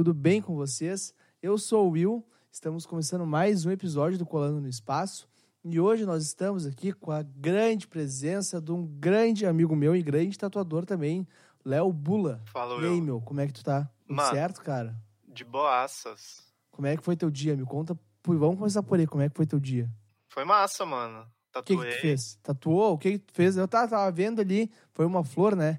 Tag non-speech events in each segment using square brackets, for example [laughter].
Tudo bem com vocês? Eu sou o Will, estamos começando mais um episódio do Colando no Espaço e hoje nós estamos aqui com a grande presença de um grande amigo meu e grande tatuador também, Léo Bula. Fala, E aí, Will. meu, como é que tu tá? Tudo Mano. certo, cara? De boaças. Como é que foi teu dia? Me conta, vamos começar por aí, como é que foi teu dia? Foi massa, mano. O que, que Tatuei. tu fez? Tatuou? O que, que tu fez? Eu tava, tava vendo ali, foi uma flor, né?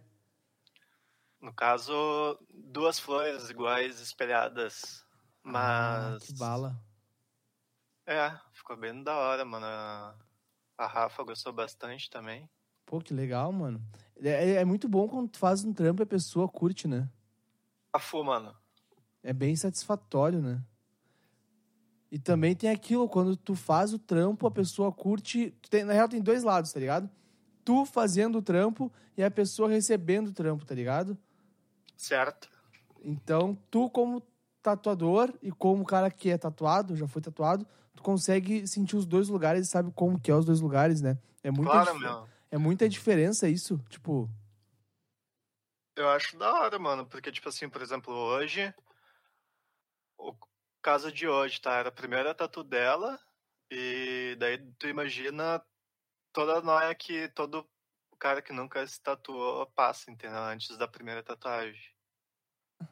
No caso, duas flores iguais espelhadas. Ah, Mas. que bala. É, ficou bem da hora, mano. A- Rafa gostou bastante também. Pô, que legal, mano. É, é muito bom quando tu faz um trampo e a pessoa curte, né? A mano. É bem satisfatório, né? E também tem aquilo, quando tu faz o trampo, a pessoa curte. tem- na real, tem dois lados, tá ligado? Tu fazendo o trampo e a pessoa recebendo o trampo, tá ligado? Certo? Então, tu, como tatuador e como cara que é tatuado, já foi tatuado, tu consegue sentir os dois lugares e sabe como que é os dois lugares, né? É muita, claro, meu. é muita diferença isso. Tipo, Eu acho da hora, mano. Porque, tipo assim, por exemplo, hoje. O caso de hoje, tá? Era a primeira tatu dela. E daí tu imagina toda a noia que todo cara que nunca se tatuou passa, entendeu? Antes da primeira tatuagem.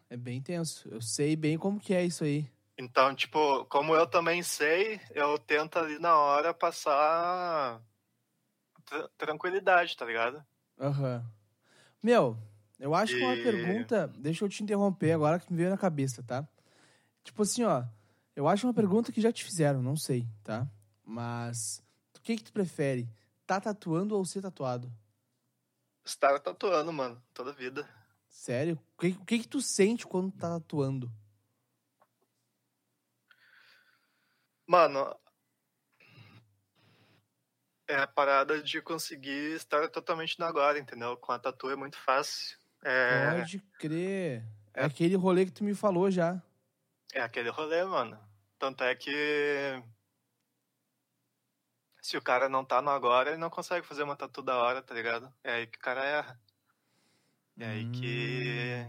É bem tenso. Eu sei bem como que é isso aí. Então, tipo, como eu também sei, eu tento ali na hora passar tra- tranquilidade, tá ligado? Aham. Meu, eu acho que uma E- pergunta. Deixa eu te interromper agora que me veio na cabeça, tá? Tipo assim, ó. Eu acho uma pergunta que já te fizeram, não sei, tá? Mas. O que que tu prefere? Tá tatuando ou ser tatuado? Estar tatuando, mano, toda vida. Sério? O que, o que que tu sente quando tá tatuando? Mano, é a parada de conseguir estar totalmente no agora, entendeu? Com a tatu é muito fácil. É, Pode crer. É É. aquele rolê que tu me falou já. é aquele rolê, mano. Tanto é que se o cara não tá no agora, ele não consegue fazer uma tatu da hora, tá ligado? É aí que o cara erra. É aí que.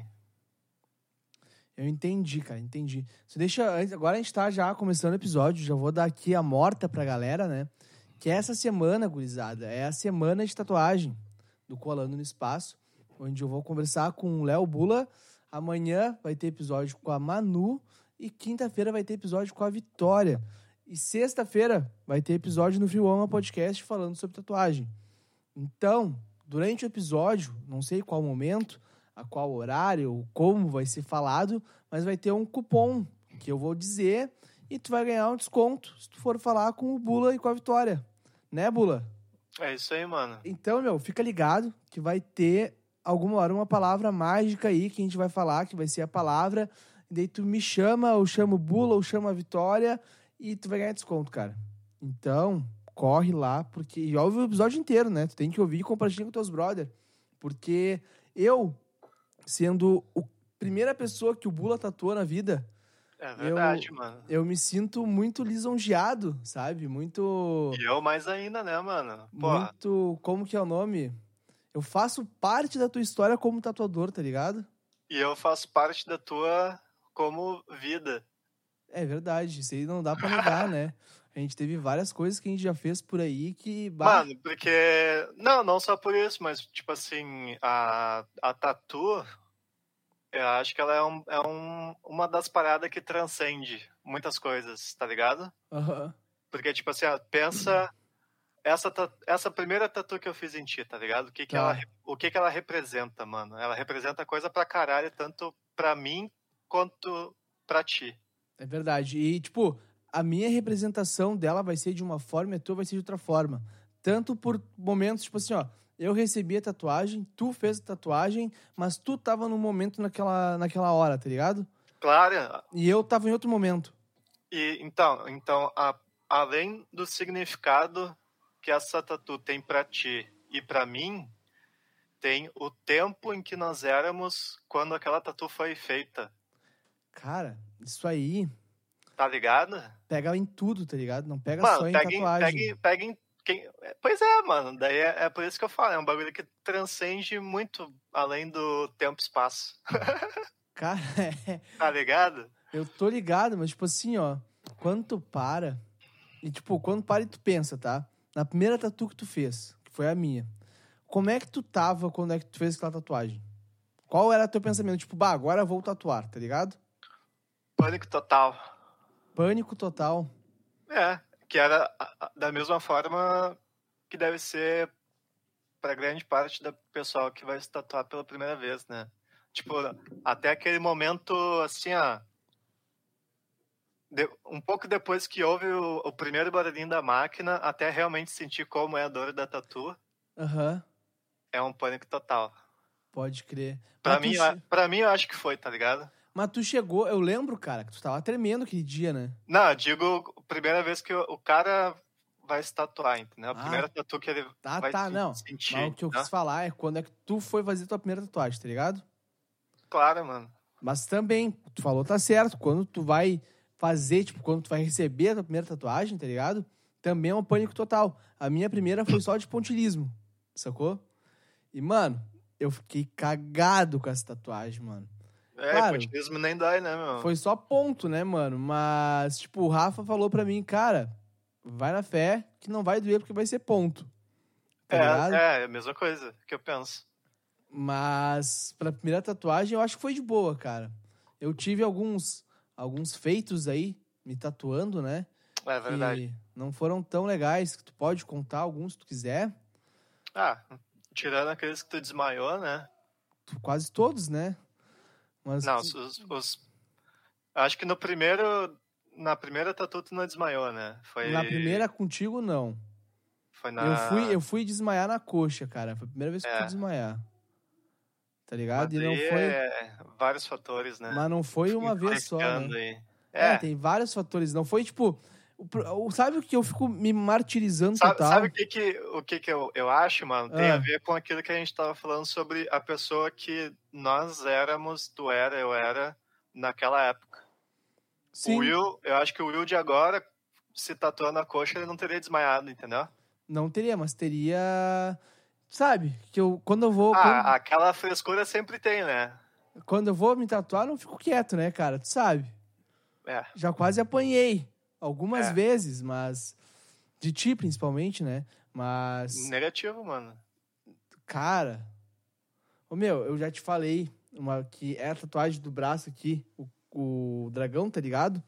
Eu entendi, cara, entendi. Você deixa. Agora a gente tá já começando o episódio, já vou dar aqui a morta pra galera, né? Que essa semana, gurizada, é a semana de tatuagem do Colando no Espaço, onde eu vou conversar com o Léo Bula. Amanhã vai ter episódio com a Manu e quinta-feira vai ter episódio com a Vitória. E sexta-feira vai ter episódio no Fio Ama Podcast falando sobre tatuagem. Então, durante o episódio, não sei qual momento, a qual horário, ou como vai ser falado, mas vai ter um cupom que eu vou dizer e tu vai ganhar um desconto se tu for falar com o Bula e com a Vitória. Né, Bula? É isso aí, mano. Então, meu, fica ligado que vai ter alguma hora uma palavra mágica aí que a gente vai falar, que vai ser a palavra. E daí tu me chama, ou chama o Bula, ou chama a Vitória, e tu vai ganhar desconto, cara. Então, corre lá, porque. E ouve o episódio inteiro, né? Tu tem que ouvir e compartilhar com teus brother. Porque eu, sendo a primeira pessoa que o Bula tatuou na vida, É verdade, Eu- mano. eu me sinto muito lisonjeado, sabe? Muito. E eu mais ainda, né, mano? Pô, muito. Como que é o nome? Eu faço parte da tua história como tatuador, tá ligado? e eu faço parte da tua como vida. É verdade, isso aí não dá pra negar, né? [laughs] A gente teve várias coisas que a gente já fez por aí que. Mano, porque. Não, não só por isso, mas, tipo assim, a, a tatu, eu acho que ela é, um, é um, uma das paradas que transcende muitas coisas, tá ligado? aham. Porque, tipo assim, pensa. Essa, essa primeira tatu que eu fiz em ti, tá ligado? O que, que, Tá. ela, o que, que ela representa, mano? Ela representa coisa pra caralho, tanto pra mim quanto pra ti. É verdade. E, tipo, a minha representação dela vai ser de uma forma e a tua vai ser de outra forma. Tanto por momentos, tipo assim, ó, eu recebi a tatuagem, tu fez a tatuagem, mas tu tava num momento naquela, naquela hora, tá ligado? Claro. E eu tava em outro momento. E então, então a- além do significado que essa tatu tem pra ti e pra mim, tem o tempo em que nós éramos quando aquela tatu foi feita. Cara, isso aí Tá ligado? pega em tudo, tá ligado? Não pega Mano, só em pega em, tatuagem. pega em- pega em quem... Pois é, mano. Daí é, é por isso que eu falo. É um bagulho que transcende muito além do tempo e espaço. [laughs] Cara, [laughs] é, Tá ligado? eu tô ligado, mas tipo assim, ó, quando tu para, e tipo, quando para e tu pensa, tá? Na primeira tatu que tu fez, que foi a minha, como é que tu tava quando é que tu fez aquela tatuagem? Qual era teu pensamento? Tipo, bah, agora eu vou tatuar, tá ligado? Pânico total. Pânico total. É, que era da mesma forma que deve ser para grande parte do pessoal que vai se tatuar pela primeira vez, né? Tipo, até aquele momento, assim, ó. de- um pouco depois que houve o, o primeiro barulhinho da máquina, até realmente sentir como é a dor da tatu, Aham, é um pânico total. pode crer. Pra Mas tu mim, eu- pra mim, eu acho que foi, tá ligado? Mas tu chegou, eu lembro, cara, que tu tava tremendo aquele dia, né? Não, eu digo, a primeira vez que o, cara vai se tatuar, entendeu? A Ah. primeira tatu que ele Tá, vai tá, se- não. sentir. Mas o que eu quis falar é quando é que tu foi fazer tua primeira tatuagem, tá ligado? Claro, mano. Mas também, tu falou tá certo, quando tu vai fazer, tipo, quando tu vai receber a tua primeira tatuagem, tá ligado? Também é um pânico total. A minha primeira foi só de pontilismo, sacou? E, mano, eu fiquei cagado com essa tatuagem, mano. É, Claro. pontilhismo nem dói, né, meu? Foi só ponto, né, mano? Mas, tipo, o Rafa falou pra mim, cara, vai na fé que não vai doer porque vai ser ponto. Tá ligado? é, é a mesma coisa que eu penso. Mas pra primeira tatuagem eu acho que foi de boa, cara. Eu tive alguns alguns feitos aí me tatuando, né? É verdade. Não foram tão legais, que tu pode contar alguns se tu quiser. Ah, tirando aqueles que tu desmaiou, né? Quase todos, né? Mas Não, os, os- os- Acho que no primeiro. Na primeira tatu tu não desmaiou, né? Foi. na primeira contigo não. Foi na. Eu fui eu fui desmaiar na coxa, cara. Foi a primeira vez que eu É. fui desmaiar. Tá ligado? Mas E não foi, é vários fatores, né? mas não foi uma vez só, né? É, É, tem vários fatores. Não foi tipo. Sabe o que eu fico me martirizando sabe, total? sabe o que, que, o que, que eu, eu acho, mano? Tem Ah. a ver com aquilo que a gente tava falando sobre a pessoa que nós éramos, tu era, eu era, naquela época. Sim. O Will, eu acho que o Will de agora, se tatuando a coxa, ele não teria desmaiado, entendeu? Não teria, mas teria. Sabe? Que eu, quando eu vou. Ah, aquela frescura sempre tem, né? Quando, quando eu vou me tatuar, não fico quieto, né, cara? Tu sabe. É. Já quase apanhei. Algumas É. vezes, mas. De ti, principalmente, né? Mas. Negativo, mano. Cara. Ô, meu, eu já te falei uma, que é a tatuagem do braço aqui, o, o dragão, tá ligado?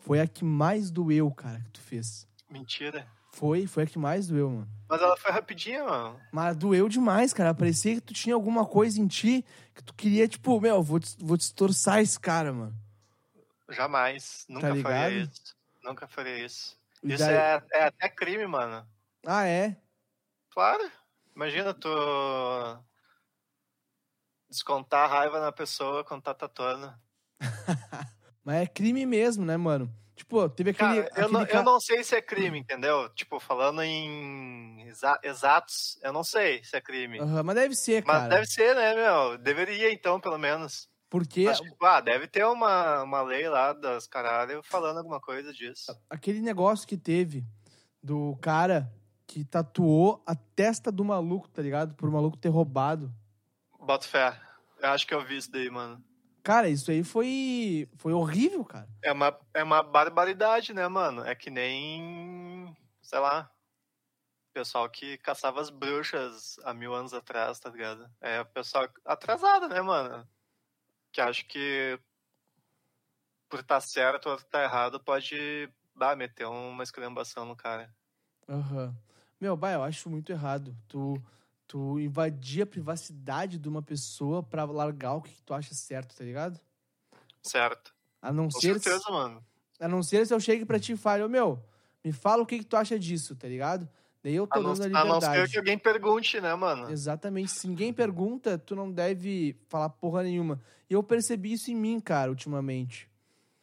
Foi a que mais doeu, cara, que tu fez. Mentira. Foi, foi a que mais doeu, mano. Mas ela foi rapidinha, mano. Mas doeu demais, cara. Parecia que tu tinha alguma coisa em ti que tu queria, tipo, meu, vou, vou destorçar esse cara, mano. Jamais. Nunca Tá ligado? faria isso. Nunca faria isso. E Isso daí- é, é até crime, mano. Ah, é? Claro. Imagina tu descontar a raiva na pessoa quando tá tatuando. [laughs] Mas é crime mesmo, né, mano? Tipo, teve aquele. Cara, eu, aquele não, ca- eu não sei se é crime, entendeu? Tipo, falando em exa- exatos, eu não sei se é crime. Aham, mas deve ser, Mas cara. deve ser, né, meu? Deveria, então, pelo menos. Porque Acho que, ah, deve ter uma, uma lei lá das caralho falando alguma coisa disso. aquele negócio que teve do cara que tatuou a testa do maluco, tá ligado? Por o maluco ter roubado. Bota fé. Eu acho que eu vi isso daí, mano. Cara, isso aí foi. Foi horrível, cara. É uma, é uma barbaridade, né, mano? É que nem. Sei lá. Pessoal que caçava as bruxas há mil anos atrás, tá ligado? É o pessoal atrasado, né, mano? Que acha que por estar certo ou estar errado pode bah, meter uma esculhambação no cara. Aham. Meu, bah, eu acho muito errado. Tu, tu invadir a privacidade de uma pessoa pra largar o que tu acha certo, tá ligado? Certo. A não Com ser. certeza, se- mano. A não ser se eu chegue pra ti e fale, ô meu, me fala o que, que tu acha disso, tá ligado? Daí eu tô A não, dando a a não liberdade. ser que alguém pergunte, né, mano? Exatamente. Se ninguém pergunta, tu não deve falar porra nenhuma. E eu percebi isso em mim, cara, ultimamente.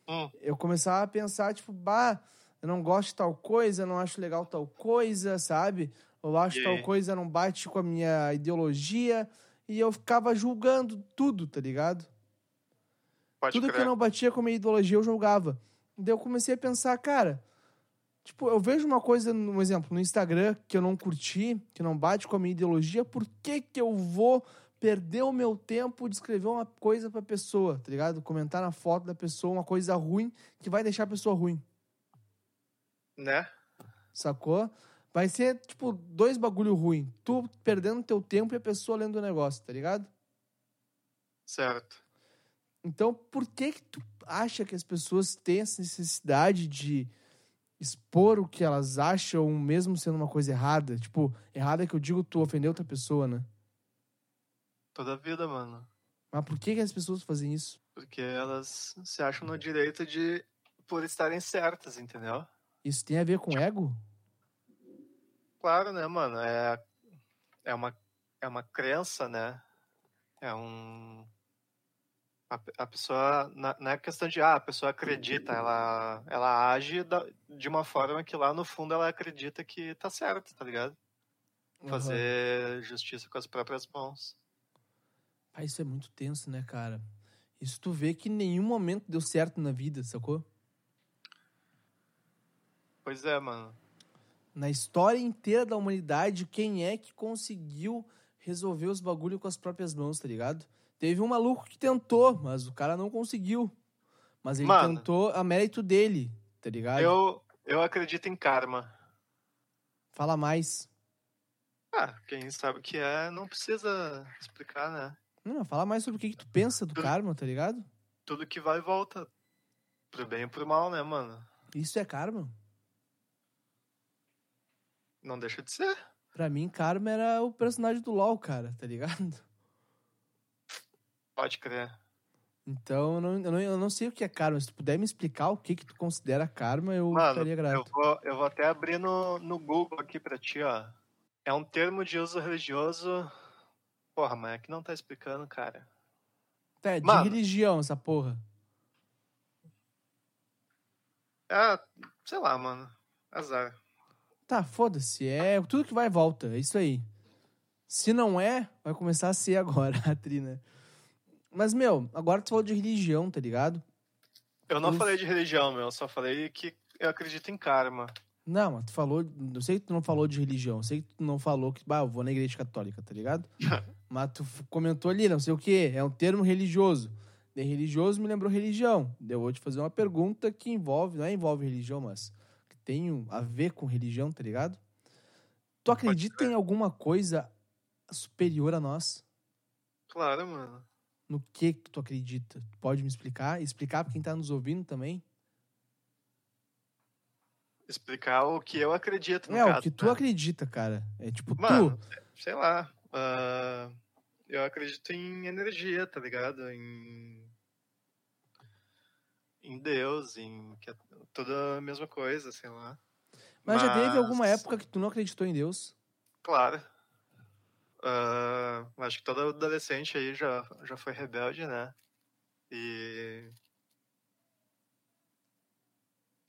Hum. Eu começava a pensar, tipo, bah, eu não gosto de tal coisa, não acho legal tal coisa, sabe? Eu acho tal coisa não bate com a minha ideologia. E eu ficava julgando tudo, tá ligado? Pode tudo que crer. eu não batia com a minha ideologia, eu julgava. Daí eu comecei a pensar, cara, tipo, eu vejo uma coisa, um exemplo, no Instagram que eu não curti, que não bate com a minha ideologia, por que que eu vou perder o meu tempo de escrever uma coisa pra pessoa, tá ligado? Comentar na foto da pessoa uma coisa ruim que vai deixar a pessoa ruim, Né? sacou? Vai ser, tipo, dois bagulho ruim. Tu perdendo teu tempo e a pessoa lendo o negócio, tá ligado? Certo. Então, por que que tu acha que as pessoas têm essa necessidade de expor o que elas acham, mesmo sendo uma coisa errada? Tipo, errada que eu digo tu ofender outra pessoa, né? Toda vida, mano. Mas por que que as pessoas fazem isso? Porque elas se acham no direito de por estarem certas, entendeu? Isso tem a ver com ego? Claro, né, mano? É, é, uma, é uma crença, né? É um. A, a pessoa. na- Não é questão de, ah, a pessoa acredita, ela, ela age da- de uma forma que lá no fundo ela acredita que tá certo, tá ligado? Fazer justiça com as próprias mãos. Ah, isso é muito tenso, né, cara? Isso tu vê que em nenhum momento deu certo na vida, sacou? Pois é, mano. Na história inteira da humanidade, quem é que conseguiu resolver os bagulho com as próprias mãos, tá ligado? Teve um maluco que tentou, mas o cara não conseguiu. Mas ele Mano. tentou a mérito dele, tá ligado? Eu, eu acredito em karma. Fala mais. Ah, quem sabe o que é, não precisa explicar, né? Não, fala mais sobre o que, que tu pensa do Tudo- karma, tá ligado? Tudo que vai e volta. Pro bem e pro mal, né, mano? Isso é karma. Não deixa de ser. Pra mim, karma era o personagem do LoL, cara, tá ligado? Pode crer. Então, eu não, eu não, eu não sei o que é karma. Se tu puder me explicar o que, que tu considera karma, eu Mano, ficaria eu grato. vou, eu vou até abrir no, no Google aqui pra ti, ó. É um termo de uso religioso. Porra, mas é que não tá explicando, cara. Tá, é de Mano. religião essa porra. É, sei lá, mano. Azar. Tá, foda-se. É tudo que vai e volta. É isso aí. Se não é, vai começar a ser agora [laughs] a trina. Mas, meu, agora tu falou de religião, tá ligado? Eu não falei de religião, meu. Eu só falei que eu acredito em karma. Não, mas tu falou. Eu sei que tu não falou de religião. Eu sei que tu não falou que. Bah, eu vou na igreja católica, tá ligado? [laughs] mas tu comentou ali, não sei o quê. É um termo religioso. De religioso me lembrou religião. Eu vou te fazer uma pergunta que envolve. Não é envolve religião, mas. Que tem a ver com religião, tá ligado? Tu acredita em alguma coisa superior a nós? Claro, mano. No que que tu acredita? Pode me explicar? Explicar pra quem tá nos ouvindo também? Explicar o que eu acredito, no é, o caso, que tu né? acredita, cara. É tipo, Mano, tu. sei lá. ah, eu acredito em energia, tá ligado? Em. Em Deus, em. Que é tudo a mesma coisa, sei lá. Mas, já teve alguma Mas- época que tu não acreditou em Deus? Claro. Ah, acho que todo adolescente aí já, já foi rebelde, né? E.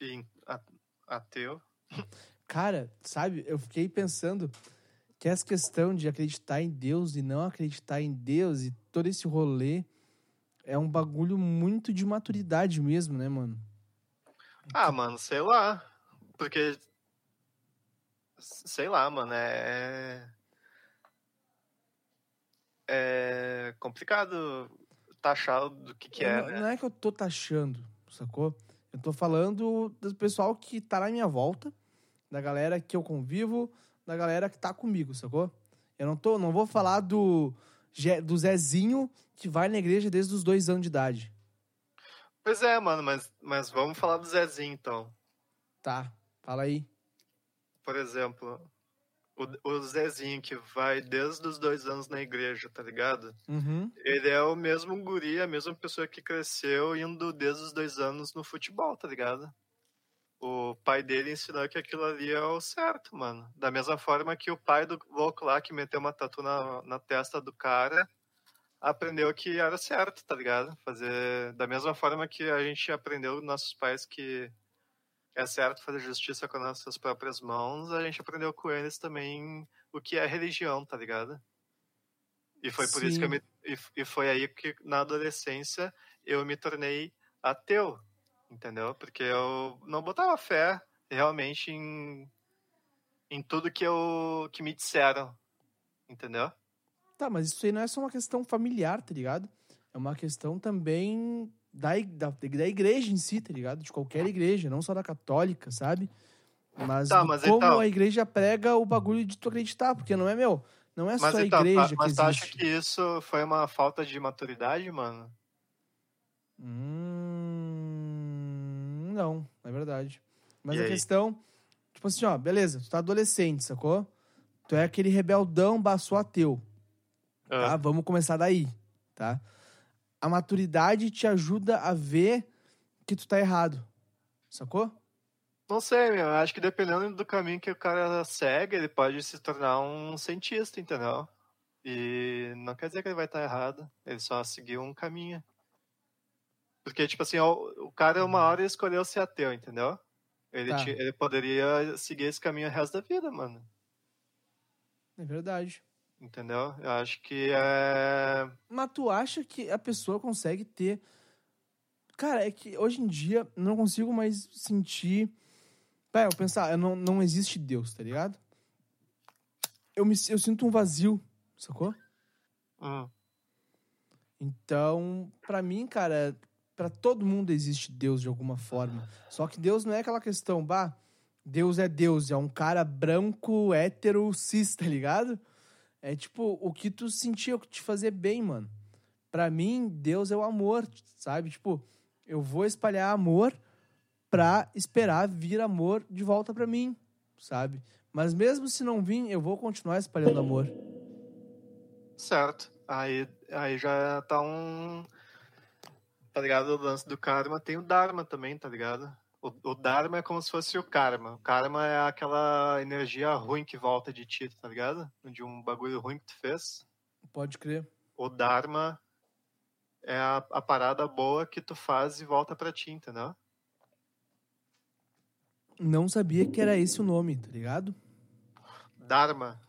E ateu. Cara, sabe, eu fiquei pensando que essa questão de acreditar em Deus e não acreditar em Deus e todo esse rolê é um bagulho muito de maturidade mesmo, né, mano? Ah, mano, sei lá. Porque. Sei lá, mano, é. É complicado taxar do que, que é, não, né? não é que eu tô taxando, sacou? Eu tô falando do pessoal que tá na minha volta, da galera que eu convivo, da galera que tá comigo, sacou? Eu não, tô, não vou falar do, do Zezinho que vai na igreja desde os dois anos de idade. Pois é, mano, mas, mas vamos falar do Zezinho então. Tá, fala aí. Por exemplo, o, o Zezinho que vai desde os dois anos na igreja, tá ligado? Uhum. Ele é o mesmo guri, a mesma pessoa que cresceu indo desde os dois anos no futebol, tá ligado? o pai dele ensinou que aquilo ali é o certo, mano. Da mesma forma que o pai do louco lá que meteu uma tatu na, na testa do cara aprendeu que era certo, tá ligado? Fazer da mesma forma que a gente aprendeu nossos pais que é certo fazer justiça com as nossas próprias mãos, a gente aprendeu com eles também o que é religião, tá ligado? E foi por isso que eu Sim. me, e, e foi aí que na adolescência eu me tornei ateu, entendeu? Porque eu não botava fé realmente em, em tudo que eu que me disseram, entendeu? Tá, mas isso aí não é só uma questão familiar, tá ligado? É uma questão também da, da, da igreja em si, tá ligado? De qualquer igreja, não só da católica, sabe? Mas, Tá, mas como então- a igreja prega o bagulho de tu acreditar, porque não é meu. Não é Mas, só a então, igreja mas que tu acha que isso foi uma falta de maturidade, mano? Hum, não, é verdade. Mas E a aí? questão, tipo assim, ó, beleza, tu tá adolescente, sacou? Tu é aquele rebeldão, baçou ateu. tá? Ah, Vamos começar daí, tá? A maturidade te ajuda a ver que tu tá errado, sacou? Não sei, meu. eu Acho que dependendo do caminho que o cara segue, ele pode se tornar um cientista, entendeu? E não quer dizer que ele vai estar errado. Ele só seguiu um caminho. Porque, tipo assim, o, cara uma hora escolheu ser ateu, entendeu? Ele, Tá. ti- ele poderia seguir esse caminho o resto da vida, mano. É verdade. Entendeu? Eu acho que é. Mas tu acha que a pessoa consegue ter. Cara, é que hoje em dia eu não consigo mais sentir. Pera, eu pensar, eu não, não existe Deus, tá ligado? Eu, me, eu sinto um vazio, sacou? Hum, Então, pra mim, cara, pra todo mundo existe Deus de alguma forma. Só que Deus não é aquela questão, bah, Deus é Deus, é um cara branco, hétero, cis, tá ligado? É tipo, o que tu sentia, o que te fazia bem, mano. Pra mim, Deus é o amor, sabe? Tipo, eu vou espalhar amor pra esperar vir amor de volta pra mim, sabe? Mas mesmo se não vir, eu vou continuar espalhando amor. certo. Aí, aí já tá um. Tá ligado? O lance do karma tem o Dharma também, tá ligado? O, o Dharma é como se fosse o karma. O karma é aquela energia ruim que volta de ti, tá ligado? De um bagulho ruim que tu fez. Pode crer. O Dharma é a, a parada boa que tu faz e volta pra ti, entendeu? Não sabia que era esse o nome, tá ligado? Dharma.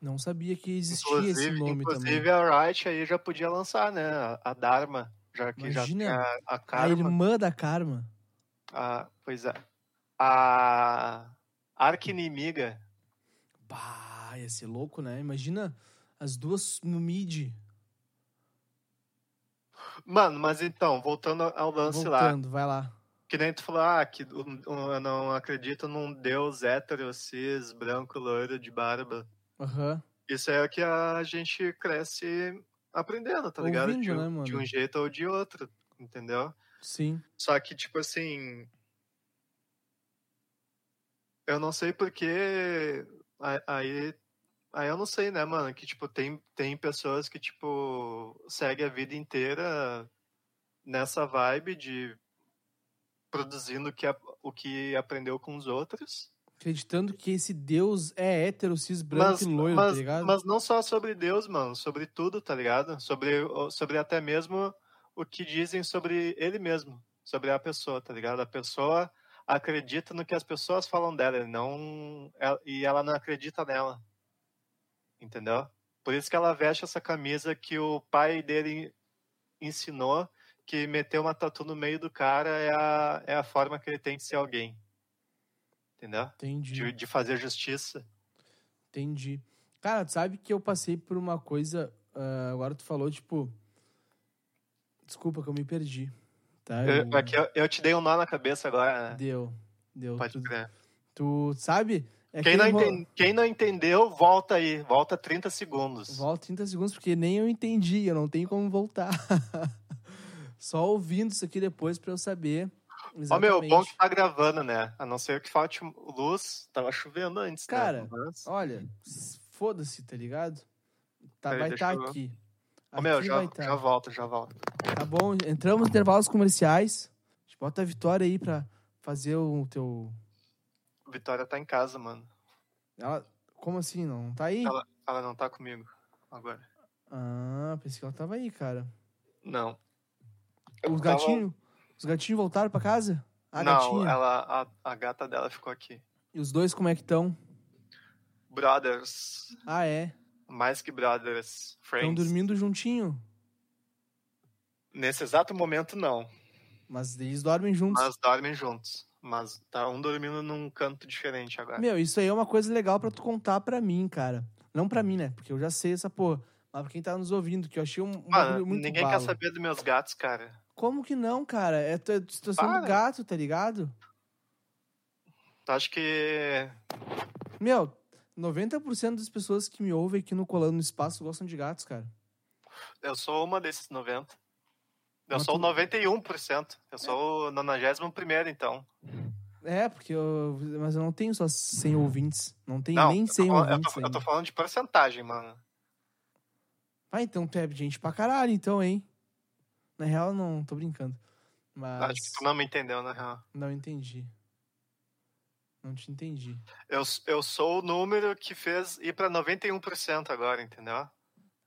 Não sabia que existia Inclusive, esse nome inclusive também. a Wright aí já podia lançar, né? A, a Dharma. Já que Imagina, já a, a A Karma. irmã da Karma. A, pois é. A arqui-inimiga. Bah, ia ser louco, né? Imagina as duas no mid. Mano, mas então, voltando ao lance lá. Voltando, vai lá. Que nem tu falou, ah, que eu não acredito num deus hétero, cis, branco, loiro, de barba. Aham. Isso é o que a gente cresce aprendendo, tá ligado? Ouvindo, De, um- né, de um jeito ou de outro, entendeu? Sim. Só que, tipo assim. Eu não sei porque. Aí. Aí eu não sei, né, mano? Que, tipo, tem, tem pessoas que, tipo, seguem a vida inteira nessa vibe de produzindo o que, o que aprendeu com os outros. Acreditando que esse Deus é hétero, cis, branco Mas, e loiro, mas, tá ligado? mas não só sobre Deus, mano. Sobre tudo, tá ligado? Sobre, sobre até mesmo o que dizem sobre ele mesmo. Sobre a pessoa, tá ligado? A pessoa acredita no que as pessoas falam dela e não, ela- e ela não acredita nela. Entendeu? Por isso que ela veste essa camisa que o pai dele ensinou que meter uma tatu no meio do cara é a, é a forma que ele tem de ser alguém. Entendeu? Entendi. De, de fazer justiça. Entendi. Cara, tu sabe que eu passei por uma coisa. ah, agora tu falou, tipo. Desculpa que eu me perdi. Tá? Eu, é que eu, eu te dei um nó na cabeça agora, né? Deu. Deu. Pode tu, crer. tu sabe? É Quem que não, quem não entendeu, volta aí. Volta 30 segundos. Volta 30 segundos, porque nem eu entendi, eu não tenho como voltar. [laughs] Só ouvindo isso aqui depois pra eu saber. Ó, meu, bom que tá gravando, né? A não ser que falte luz. Tava chovendo antes, Cara, né? Mas- Olha, foda-se, tá ligado? Tá, vai estar eu- aqui. Ô, meu, já, vai tá. já volto, já volto. Tá bom, entramos nos intervalos comerciais. A gente bota a vitória aí pra fazer o teu. Vitória tá em casa, mano. Ela. Como assim? Não tá aí? Ela, ela não tá comigo agora. Ah, pensei que ela tava aí, cara. Não. Os tava- gatinhos. Os gatinhos voltaram pra casa? A não, gatinha. ela, a, a gata dela ficou aqui. E os dois como é que estão? Brothers. Ah, é. Mais que brothers. Estão Friends. dormindo juntinho. Nesse exato momento, não. Mas eles dormem juntos. Mas dormem juntos. Mas tá um dormindo num canto diferente agora. Meu, isso aí é uma coisa legal pra tu contar pra mim, cara. Não pra mim, né? Porque eu já sei essa porra. Mas pra quem tá nos ouvindo, que eu achei um, um Mano, muito ninguém bala. quer saber dos meus gatos, cara. Como que não, cara? É a situação do Para. gato, tá ligado? Tu acha que. Meu, 90% das pessoas que me ouvem aqui no Colando no Espaço gostam de gatos, cara. Eu sou uma desses 90. Eu Mas sou o tu- 91%. Eu sou o 91 então. É, porque eu. Mas eu não tenho só 100 ouvintes. Não tem Não, nem eu tô 100 falando- eu ouvintes. tô, eu tô falando de porcentagem, mano. Ah, então tu é gente pra caralho, então, hein? Na real, não, tô brincando. Mas. Acho que tu não me entendeu, na real. Não entendi. Não te entendi. Eu, eu sou o número que fez ir pra 91% agora, entendeu?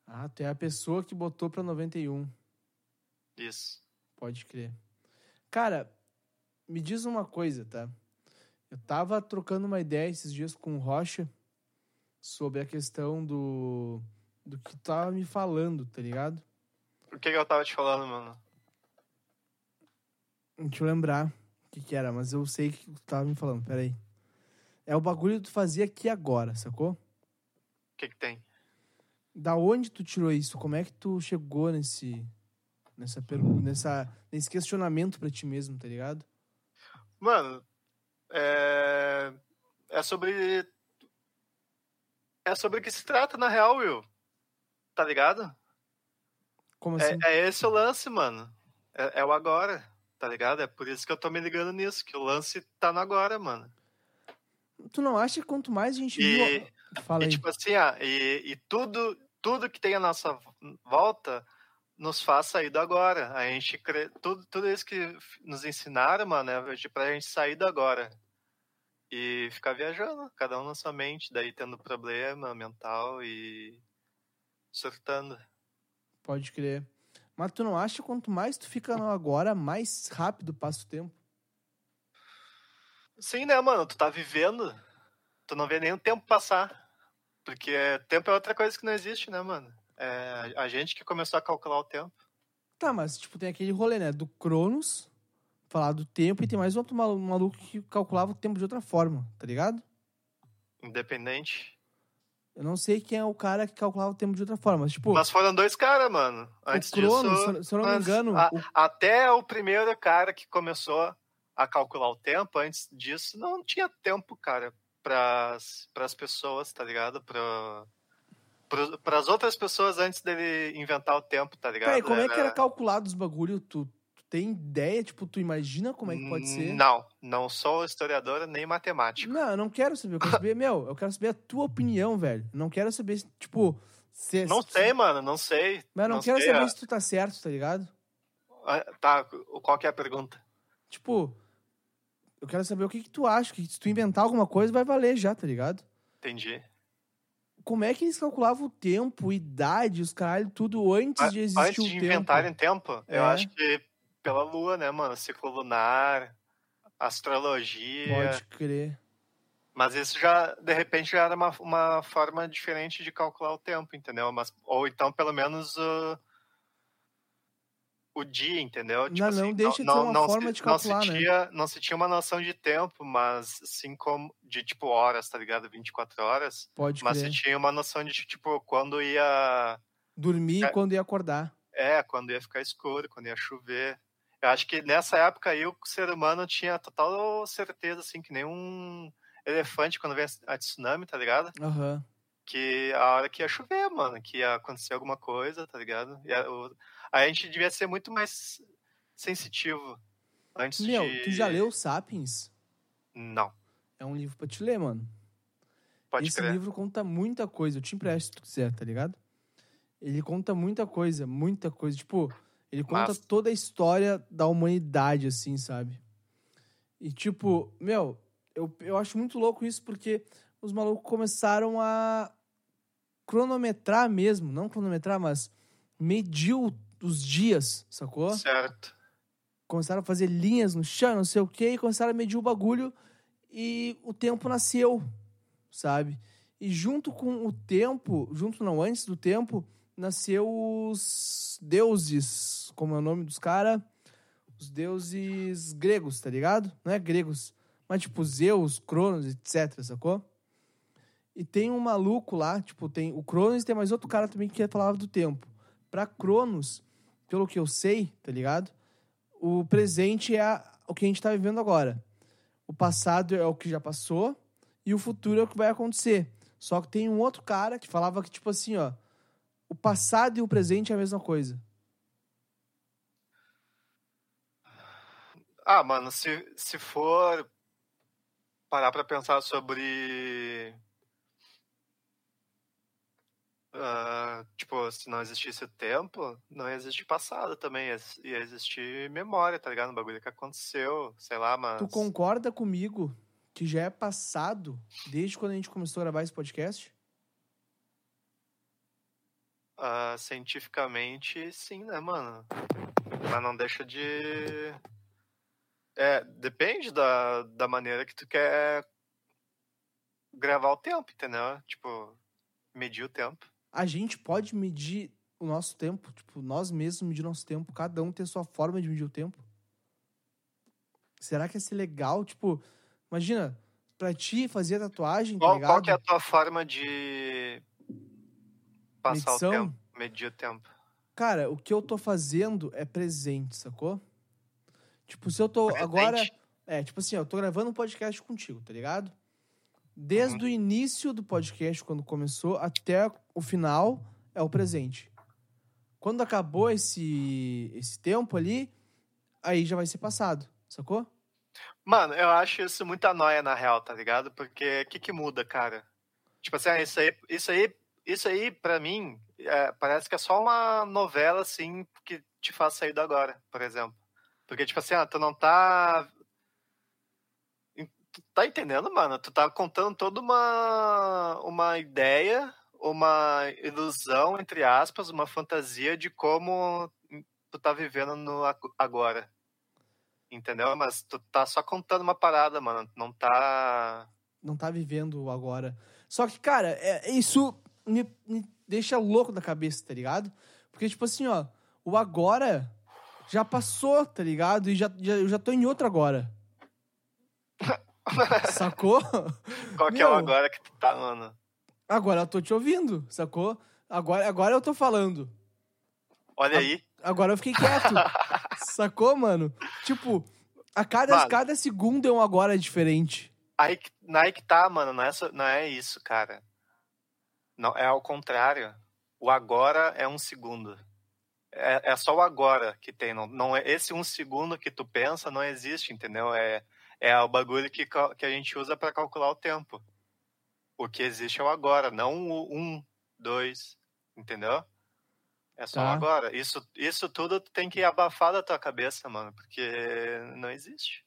Ah, tu é a pessoa que botou pra 91. Isso. Pode crer. Cara, me diz uma coisa, tá? Eu tava trocando uma ideia esses dias com o Rocha sobre a questão do. do que tu tava me falando, tá ligado? O que, que eu tava te falando, mano? Deixa eu lembrar o que, que era, mas eu sei que tu tava me falando, peraí. É o bagulho que tu fazia aqui agora, sacou? O que, que tem? Da onde tu tirou isso? Como é que tu chegou nesse. nessa pergunta, nessa, nesse questionamento pra ti mesmo, tá ligado? Mano, é. É sobre. É sobre o que se trata, na real, Will. Tá ligado? Como assim? É, é esse o lance, mano. É, é o agora, tá ligado? É por isso que eu tô me ligando nisso, que o lance tá no agora, mano. Tu não acha que quanto mais a gente E- viu. Fala E aí. tipo assim, ah, e, e tudo, tudo que tem à nossa volta nos faz sair do agora. A gente cre... tudo, tudo isso que nos ensinaram, mano, é de- pra gente sair do agora. E ficar viajando, cada um na sua mente, daí tendo problema mental e surtando. Pode crer. Mas tu não acha que quanto mais tu fica no agora, mais rápido passa o tempo? Sim, né, mano? Tu tá vivendo, tu não vê nem o tempo passar. Porque tempo é outra coisa que não existe, né, mano? É a gente que começou a calcular o tempo. Tá, mas tipo, tem aquele rolê, né? Do Cronos, falar do tempo, e tem mais outro malu- maluco que calculava o tempo de outra forma, tá ligado? Independente. Eu não sei quem é o cara que calculava o tempo de outra forma, mas tipo, Mas foram dois caras, mano. Antes o Cronos, disso. se eu- não me engano, a- o- Até o primeiro cara que começou a calcular o tempo, antes disso, não tinha tempo, cara, pras, pras pessoas, tá ligado? Pra, pro, pras outras pessoas antes dele inventar o tempo, tá ligado? Peraí, como é que era calculado os bagulho? Tu, tu tem ideia? Tipo, tu imagina como é que pode ser? Não, não sou historiador nem matemático. Não, eu não quero saber. Eu quero saber, meu, eu quero saber a tua opinião, velho. Não quero saber, tipo. Se, Não se- sei, mano, não sei. Mas eu não, não quero sei, saber ó. se tu tá certo, tá ligado? Ah, Tá, qual que é a pergunta? Tipo, eu quero saber o que, que tu acha. Que se tu inventar alguma coisa, vai valer já, tá ligado? Entendi. Como é que eles calculavam o tempo, idade, os caralho, tudo antes de existir Antes o de tempo? inventarem tempo, É. eu acho que pela lua, né, mano? Ciclo lunar, astrologia. Pode crer. Mas isso já, de repente, já era uma, uma forma diferente de calcular o tempo, entendeu? Mas, ou então, pelo menos, o, o dia, entendeu? Tipo Não, não deixa de ser uma forma de calcular, não né? se tinha, Não se tinha uma noção de tempo, mas sim como de, tipo, horas, tá ligado? 24 horas. Pode Mas crer. se tinha uma noção de, tipo, quando ia... Dormir É. quando ia acordar. É, quando ia ficar escuro, quando ia chover. Eu acho que nessa época aí o ser humano tinha total certeza, assim, que nem um elefante quando vem a tsunami, tá ligado? Aham. Que a hora que ia chover, mano, que ia acontecer alguma coisa, tá ligado? E a, o- a gente devia ser muito mais sensitivo antes Meu, de... tu já leu Sapiens? Não, É um livro pra te ler, mano. pode Esse crer. livro conta muita coisa. Eu te empresto se tu quiser, tá ligado? Ele conta muita coisa, muita coisa. Tipo, ele conta Massa. toda a história da humanidade, assim, sabe? E tipo, meu, eu, eu acho muito louco isso porque os malucos começaram a cronometrar mesmo, não cronometrar, mas medir o- os dias, sacou? Certo. Começaram a fazer linhas no chão, não sei o quê, e começaram a medir o bagulho e o tempo nasceu, sabe? E junto com o tempo, junto não, antes do tempo, nasceu os deuses, como é o nome dos caras? Os deuses gregos, tá ligado? Não é gregos, mas tipo Zeus, Cronos, etc, sacou? E tem um maluco lá, tipo, tem o Cronos e tem mais outro cara também que falava do tempo. Pra Cronos, pelo que eu sei, tá ligado? O presente é a- o que a gente tá vivendo agora. O passado é o que já passou e o futuro é o que vai acontecer. Só que tem um outro cara que falava que, tipo assim, ó, o passado e o presente é a mesma coisa. Ah, mano, se, se for parar pra pensar sobre. Ah, tipo, se não existisse o tempo, não ia existir passado também. Ia, existir memória, tá ligado? Um bagulho que aconteceu, sei lá, mas. Tu concorda comigo que já é passado desde quando a gente começou a gravar esse podcast? ah, cientificamente, sim, né, mano? Mas não deixa de. É, depende da, da maneira que tu quer gravar o tempo, entendeu? Tipo, medir o tempo. A gente pode medir o nosso tempo, tipo, nós mesmos medir nosso tempo, cada um tem sua forma de medir o tempo. Será que ia ser legal? Tipo, imagina, pra ti fazer tatuagem, tá Qual, ligado? qual que é a tua forma de passar Medição? o tempo? Medir o tempo. Cara, o que eu tô fazendo é presente, sacou? Tipo, se eu tô Presente? agora. É, tipo assim, eu tô gravando um podcast contigo, tá ligado? Desde Uhum. o início do podcast, quando começou, até o final, é o presente. Quando acabou esse, esse tempo ali, aí já vai ser passado, sacou? Mano, eu acho isso muita noia na real, tá ligado? Porque o que que muda, cara? Tipo assim, ah, isso aí, isso aí, isso aí pra mim, é, parece que é só uma novela, assim, que te faz sair do agora, por exemplo. Porque, tipo assim, ah, tu não tá... Tu tá entendendo, mano? Tu tá contando toda uma, uma ideia, uma ilusão, entre aspas, uma fantasia de como tu tá vivendo no ag- agora. Entendeu? Mas tu tá só contando uma parada, mano. Não tá. Não tá vivendo o agora. Só que, cara, é- isso me, me deixa louco da cabeça, tá ligado? Porque, tipo assim, ó, o agora já passou, tá ligado? E já, já, eu já tô em outro agora. [laughs] [laughs] Sacou? Qual que é o Meu. agora que tu tá, mano? Agora eu tô te ouvindo, sacou? Agora, agora eu tô falando. Olha Ah, aí. Agora eu fiquei quieto. [laughs] sacou, mano? Tipo, a cada, Mano. cada segundo é um agora diferente. Aí, que- aí que tá, mano. Não é, só- não é isso, cara. Não, é ao contrário. O agora é um segundo. É, é só o agora que tem. Não, não é, esse um segundo que tu pensa não existe, entendeu? É, é o bagulho que, que a gente usa pra calcular o tempo. O que existe é o agora, não o um, dois, entendeu? É só o Tá. agora. Isso, isso tudo tu tem que abafar da tua cabeça, mano, porque não existe.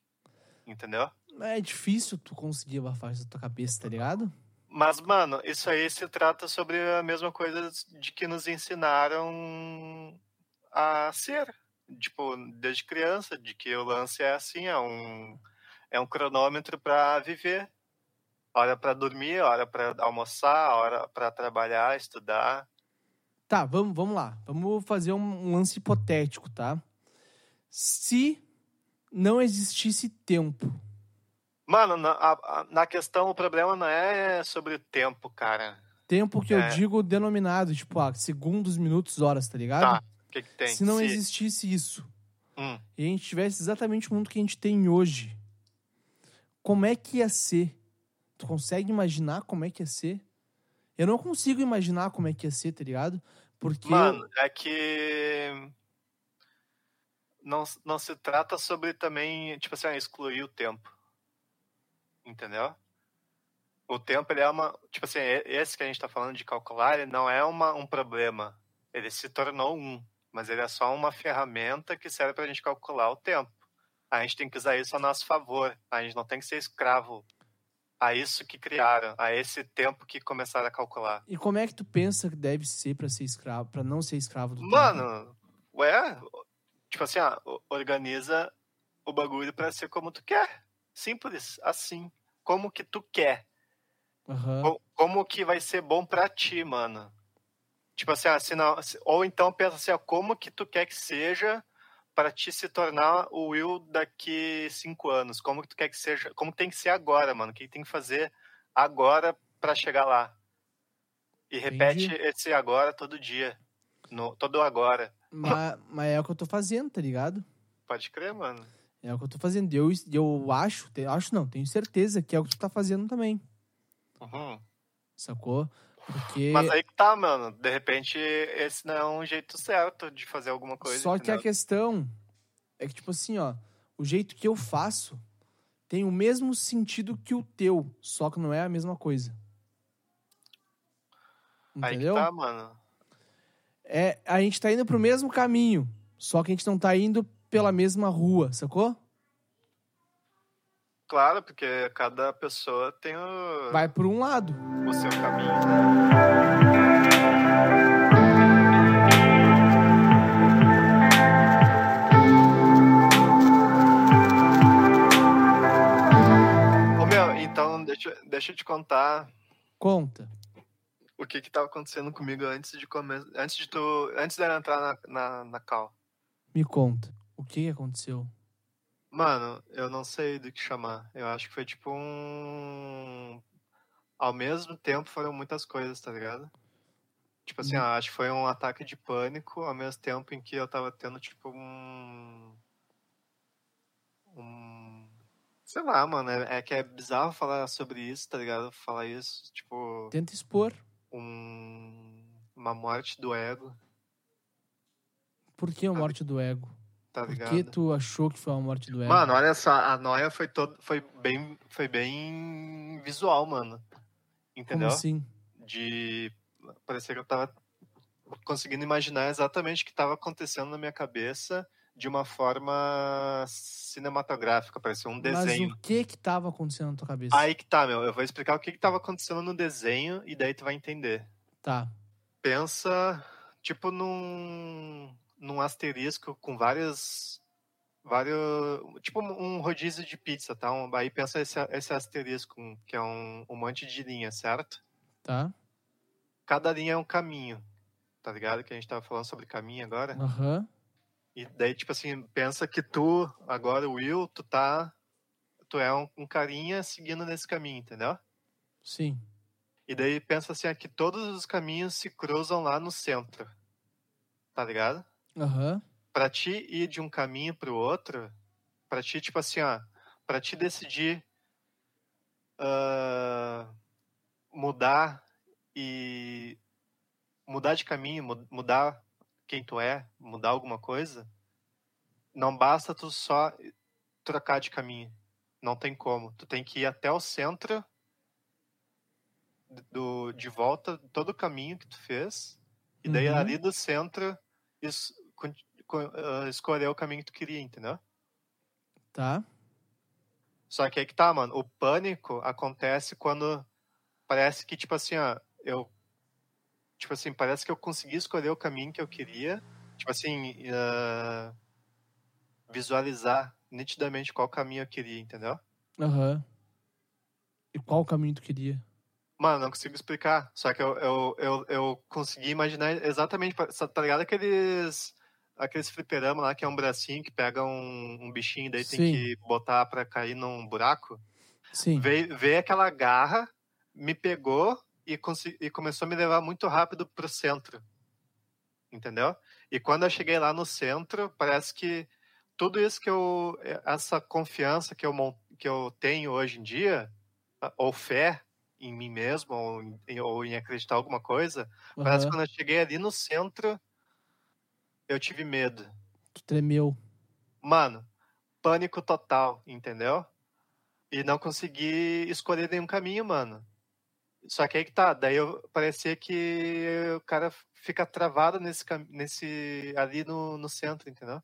Entendeu? É difícil tu conseguir abafar isso da tua cabeça, tá ligado? Mas, mano, isso aí se trata sobre a mesma coisa de que nos ensinaram a ser. Tipo, desde criança, de que o lance é assim, é um, é um cronômetro pra viver. Hora pra dormir, hora pra almoçar, hora pra trabalhar, estudar. Tá, vamos, vamos lá. Vamos fazer um, lance hipotético, tá? Se não existisse tempo, Mano, na, a- na questão, o problema não é sobre o tempo, cara. tempo que eu É. digo denominado, tipo, ah, segundos, minutos, horas, tá ligado? Tá, o que, que tem? Se não Se- existisse isso Hum. e a gente tivesse exatamente o mundo que a gente tem hoje, como é que ia ser? Tu consegue imaginar como é que ia ser? Eu não consigo imaginar como é que ia ser, tá ligado? Porque. Mano, é que não, não se trata sobre também, tipo assim, ah, excluir o tempo. Entendeu? O tempo, ele é uma. Tipo assim, esse que a gente tá falando de calcular, ele não é uma, um problema. Ele se tornou um. Mas ele é só uma ferramenta que serve pra gente calcular o tempo. A gente tem que usar isso a nosso favor. A gente não tem que ser escravo a isso que criaram, a esse tempo que começaram a calcular. E como é que tu pensa que deve ser pra ser escravo, para não ser escravo do tempo? Mano, ué, tipo assim, ó, organiza o bagulho pra ser como tu quer. Simples, assim. Como que tu quer. Co- Como que vai ser bom pra ti, mano. Tipo assim, se não, ou então pensa assim, ó, como que tu quer que seja pra ti se tornar o Will daqui cinco anos? Como que tu quer que seja? Como tem que ser agora, mano? O que tem que fazer agora pra chegar lá? E repete Entendi. esse agora todo dia. No, todo agora. Mas, mas é o que eu tô fazendo, tá ligado? Pode crer, mano. É o que eu tô fazendo. Eu, eu acho, te- acho não, tenho certeza que é o que tu tá fazendo também. Uhum. Sacou? Porque. Mas aí que tá, mano. De repente, esse não é um jeito certo de fazer alguma coisa. Só que a entendeu? questão é que, tipo assim, ó, o jeito que eu faço tem o mesmo sentido que o teu, só que não é a mesma coisa. Aí que Entendeu? tá, mano. É, a gente tá indo pro mesmo caminho, só que a gente não tá indo pela mesma rua, sacou? Claro, porque cada pessoa tem o, Vai por um lado. o seu caminho. né? Ô meu, então deixa, deixa eu te contar Conta. o que que tava acontecendo comigo antes de começar. Antes de tu. Antes de eu entrar na, na, na cal. Me conta. O que aconteceu? Mano, eu não sei do que chamar. Eu acho que foi tipo um. Ao mesmo tempo foram muitas coisas, tá ligado? Tipo assim, Hum. ó, acho que foi um ataque de pânico ao mesmo tempo em que eu tava tendo tipo um. Um. Sei lá, mano. É, é que é bizarro falar sobre isso, tá ligado? Falar isso, tipo. Tenta expor. Um. Uma morte do ego, Por que a morte do ego? Tá Por que tu achou que foi a morte do ego? Mano, olha só, a noia foi todo, foi bem, foi bem visual, mano. Como Entendeu? assim? De parecer que eu tava conseguindo imaginar exatamente o que tava acontecendo na minha cabeça de uma forma cinematográfica, parecia um desenho. Mas o que que tava acontecendo na tua cabeça? Aí que tá, meu. Eu vou explicar o que que tava acontecendo no desenho e daí tu vai entender. Tá. Pensa, tipo, num, num asterisco com várias. Vários. Tipo um rodízio de pizza, tá? Um- aí pensa esse, esse asterisco, que é um, um monte de linha, certo? Tá. Cada linha é um caminho, tá ligado? Que a gente tava falando sobre caminho agora. Aham. E daí, tipo assim, pensa que tu, agora, o Will, tu tá. Tu é um, um carinha seguindo nesse caminho, entendeu? Sim. E daí pensa assim, é que todos os caminhos se cruzam lá no centro. Tá ligado? Aham. Pra ti ir de um caminho pro outro, pra ti, tipo assim, ó, pra ti decidir ah, mudar e mudar de caminho, mu- mudar quem tu é, mudar alguma coisa, não basta tu só trocar de caminho. Não tem como. Tu tem que ir até o centro do, de volta todo o caminho que tu fez. E daí Uhum. ali do centro ah, escolher o caminho que tu queria, entendeu? Tá. Só que aí que tá, mano. O pânico acontece quando parece que, tipo assim, ó, eu. Tipo assim, parece que eu consegui escolher o caminho que eu queria. Tipo assim, ah, visualizar nitidamente qual caminho eu queria, entendeu? Aham. E qual caminho tu queria? Mano, não consigo explicar. Só que eu, eu, eu, eu consegui imaginar exatamente. Tá ligado aqueles. Aqueles fliperama lá que é um bracinho que pega um, um bichinho daí Sim. tem que botar pra cair num buraco? Sim. Veio, veio aquela garra, me pegou e, e começou a me levar muito rápido pro centro. Entendeu? E quando eu cheguei lá no centro, parece que tudo isso que eu. Essa confiança que eu, que eu tenho hoje em dia, ou fé em mim mesmo, ou em, ou em acreditar alguma coisa, parece que quando eu cheguei ali no centro, eu tive medo. Tu tremeu. Mano, pânico total, entendeu? E não consegui escolher nenhum caminho, mano. Só que aí que tá, daí eu parecia que o cara fica travado nesse, nesse ali no, no centro, entendeu?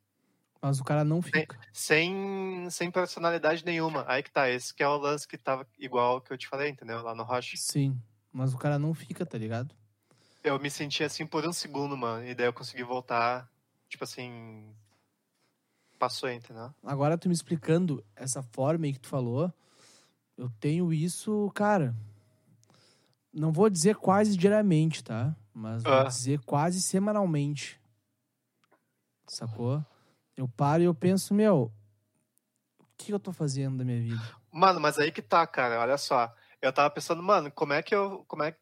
Mas o cara não fica. Sem, sem personalidade nenhuma. Aí que tá, esse que é o lance que tava igual que eu te falei, entendeu? Lá no Rocha. Sim. Mas o cara não fica, tá ligado? Eu me senti assim por um segundo, mano. E daí eu consegui voltar, tipo assim. Passou, entendeu? Agora tu me explicando essa forma aí que tu falou, eu tenho isso, cara. Não vou dizer quase diariamente, tá? Mas vou Ah. dizer quase semanalmente. Sacou? Eu paro e eu penso, meu, o que eu tô fazendo da minha vida? Mano, mas aí que tá, cara. Olha só. Eu tava pensando, mano, como é que eu. Como é,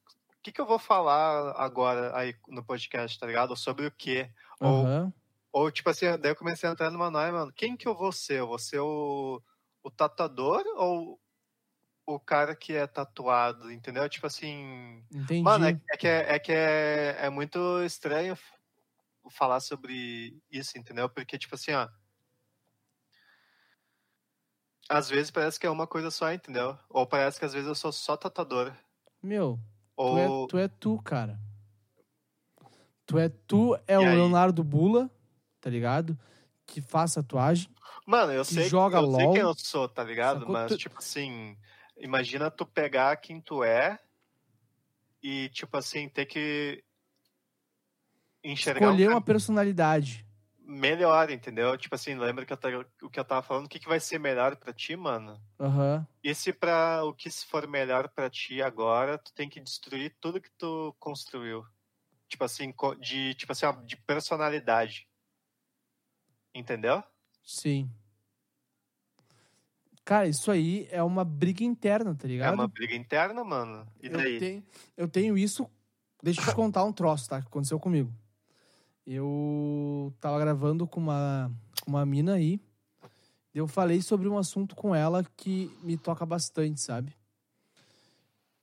que, que eu vou falar agora aí no podcast, tá ligado? Sobre o quê? Ou, Aham. ou, tipo assim, daí eu comecei a entrar numa noia, mano. Quem que eu vou ser? Eu vou ser o, o tatuador ou o cara que é tatuado, entendeu? Tipo assim. Entendi. Mano, é, é que, é, é que é, é muito estranho falar sobre isso, entendeu? Porque, tipo assim, ó. Às vezes parece que é uma coisa só, entendeu? Ou parece que às vezes eu sou só tatuador. Meu, tu Ou. é, tu é tu, cara. Tu é tu, é o E aí? Leonardo Bula, tá ligado? Que faz tatuagem. Mano, eu sei, joga eu sei LOL. quem eu sou, tá ligado? Sacou? Mas, Tu- tipo assim, imagina tu pegar quem tu é e, tipo assim, ter que enxergar um Escolher uma caminho personalidade. Melhor, entendeu? Tipo assim, lembra que eu tava- o que eu tava falando? O que, que vai ser melhor pra ti, mano? Aham. E se pra o que for melhor pra ti agora, tu tem que destruir tudo que tu construiu. Tipo assim, de, tipo assim, de personalidade. Entendeu? Sim. Cara, isso aí é uma briga interna, tá É ligado? uma briga interna, mano. E eu, daí? tenho, eu tenho isso. Deixa eu te [coughs] contar um troço, tá? Que aconteceu comigo. Eu tava gravando com uma, com uma mina aí. Eu falei sobre um assunto com ela que me toca bastante, sabe?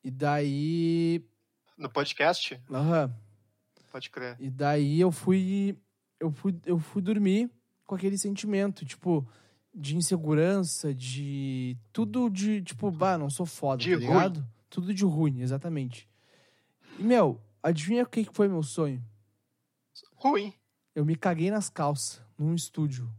E daí. No podcast? Aham. Pode crer. E daí eu fui, eu fui, eu fui dormir com aquele sentimento, tipo, de insegurança, de tudo de, tipo, bah, não sou foda, De tá ruim. ligado? Tudo de ruim, exatamente. E, meu, adivinha o que foi meu sonho? Ruim. Eu me caguei nas calças, num estúdio,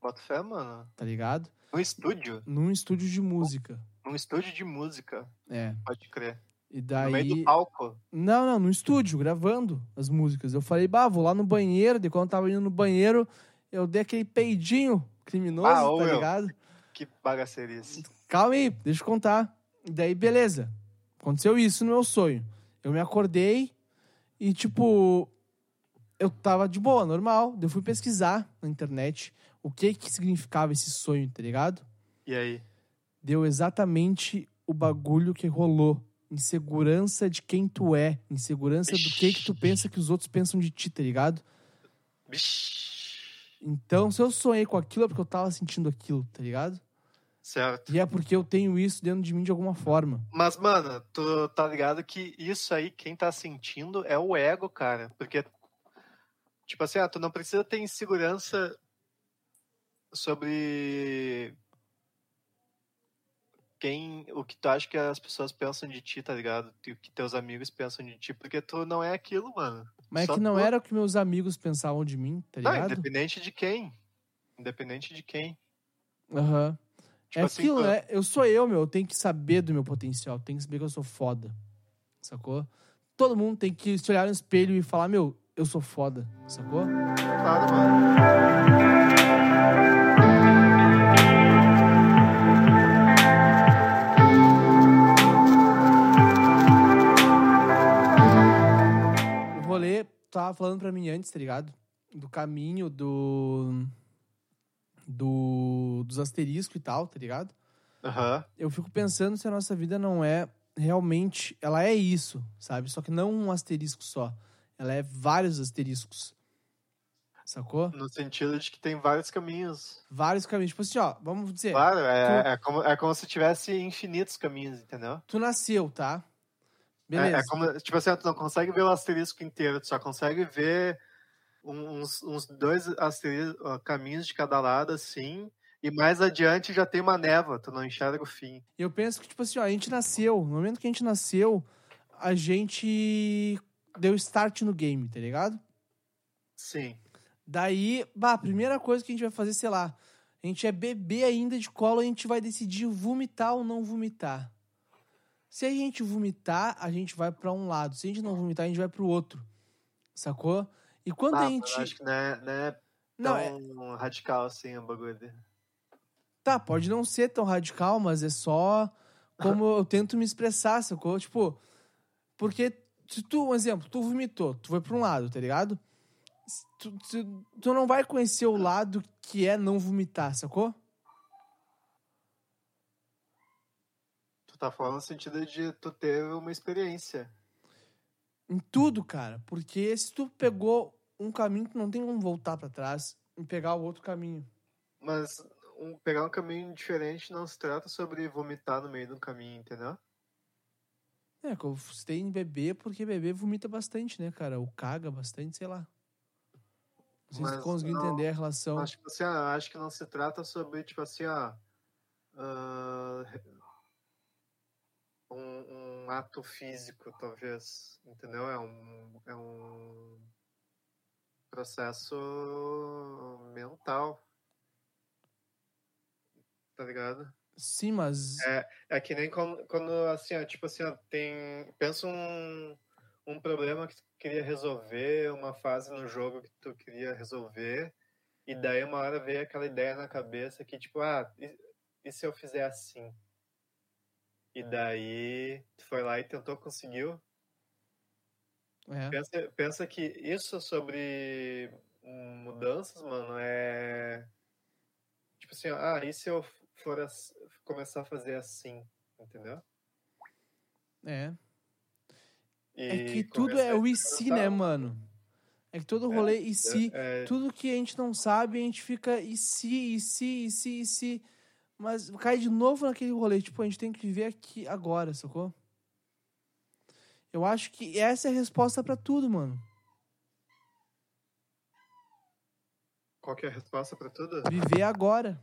Bota fé, mano. tá ligado? Num estúdio. Num estúdio de música. Num estúdio de música. É. Pode crer. E No meio do daí. palco. Não, não, no estúdio, gravando as músicas. Eu falei, bah, vou lá no banheiro. De quando eu tava indo no banheiro, eu dei aquele peidinho criminoso, Ah, tá meu. ligado? Que bagaceirice. Calma aí, deixa eu contar. E daí, beleza. Aconteceu isso no meu sonho. Eu me acordei e, tipo, eu tava de boa, normal. Eu fui pesquisar na internet o que que significava esse sonho, tá ligado? E aí? Deu exatamente o bagulho que rolou. Insegurança de quem tu é. Insegurança do que que tu pensa que os outros pensam de ti, tá ligado? Vixe. Então, se eu sonhei com aquilo, é porque eu tava sentindo aquilo, tá ligado? Certo. E é porque eu tenho isso dentro de mim de alguma forma. Mas, mano, tu tá ligado que isso aí, quem tá sentindo é o ego, cara. Porque, tipo assim, ah, tu não precisa ter insegurança sobre quem, o que tu acha que as pessoas pensam de ti, tá ligado? E O que teus amigos pensam de ti, porque tu não é aquilo, mano. Mas Só é que não tu- era o que meus amigos pensavam de mim, tá Não, ligado? independente de quem. Independente de quem. Aham. Tipo é assim, aquilo, tu- né? Eu sou eu, meu. Eu tenho que saber do meu potencial. Tenho que saber que eu sou foda. Sacou? Todo mundo tem que se olhar no espelho e falar, meu, eu sou foda. Sacou? Claro, mano. O rolê tava falando pra mim antes, tá ligado? Do caminho do. do dos asteriscos e tal, tá ligado? Aham. Eu fico pensando se a nossa vida não é realmente. Ela é isso, sabe? Só que não um asterisco só. Ela é vários asteriscos. Sacou? No sentido de que tem vários caminhos. Vários caminhos. Tipo assim, ó, vamos dizer. Claro, é, Tu- é, como, é como se tivesse infinitos caminhos, entendeu? Tu nasceu, tá? É, Beleza. é como, tipo assim, tu não consegue ver o asterisco inteiro, tu só consegue ver uns, uns dois asteriscos, ó, caminhos de cada lado, assim, e mais adiante já tem uma névoa, tu não enxerga o fim. Eu penso que, tipo assim, ó, a gente nasceu. No momento que a gente nasceu, a gente deu start no game, tá ligado? Sim. Daí, bah, a primeira coisa que a gente vai fazer, sei lá, a gente é bebê ainda de colo, a gente vai decidir vomitar ou não vomitar. Se a gente vomitar, a gente vai pra um lado. Se a gente não vomitar, a gente vai pro outro. Sacou? E quando Ah, a gente. acho que não é, não é Não, tão é- radical assim o bagulho. Tá, pode não ser tão radical, mas é só como eu tento me expressar, sacou? Tipo, porque se tu, um exemplo, tu vomitou, tu foi pra um lado, tá ligado? Tu, tu, tu não vai conhecer o lado que é não vomitar, sacou? Tu tá falando no sentido de tu ter uma experiência. Em tudo, cara. Porque se tu pegou um caminho, tu não tem como voltar pra trás e pegar o outro caminho. Mas um- pegar um caminho diferente não se trata sobre vomitar no meio do caminho, entendeu? É, que eu citei em bebê porque bebê vomita bastante, né, cara? Ou caga bastante, sei lá. Não sei se conseguiu entender a relação. Acho, tipo assim, ah, acho que não se trata sobre, tipo assim, ó. ah, um, um ato físico, talvez. Entendeu? É um, é um processo mental. Tá ligado? Sim, mas. É, é que nem quando, quando assim, ó, tipo assim, ó, tem. Pensa um, um problema que tu queria resolver, uma fase no jogo que tu queria resolver, e daí uma hora veio aquela ideia na cabeça que, tipo, ah, e, e se eu fizer assim? E daí tu foi lá e tentou, conseguiu. É. Pensa, pensa que isso sobre mudanças, mano, é. Tipo assim, ó, ah, e se eu for ass- começar a fazer assim? Entendeu? É. E É que tudo é o e se, né, mano? É que todo rolê e se. É, Tudo que a gente não sabe, a gente fica e se, e se, e se, e se. Mas cai de novo naquele rolê. Tipo, a gente tem que viver aqui agora, sacou? Eu acho que essa é a resposta pra tudo, mano. qual que é a resposta pra tudo? Viver agora.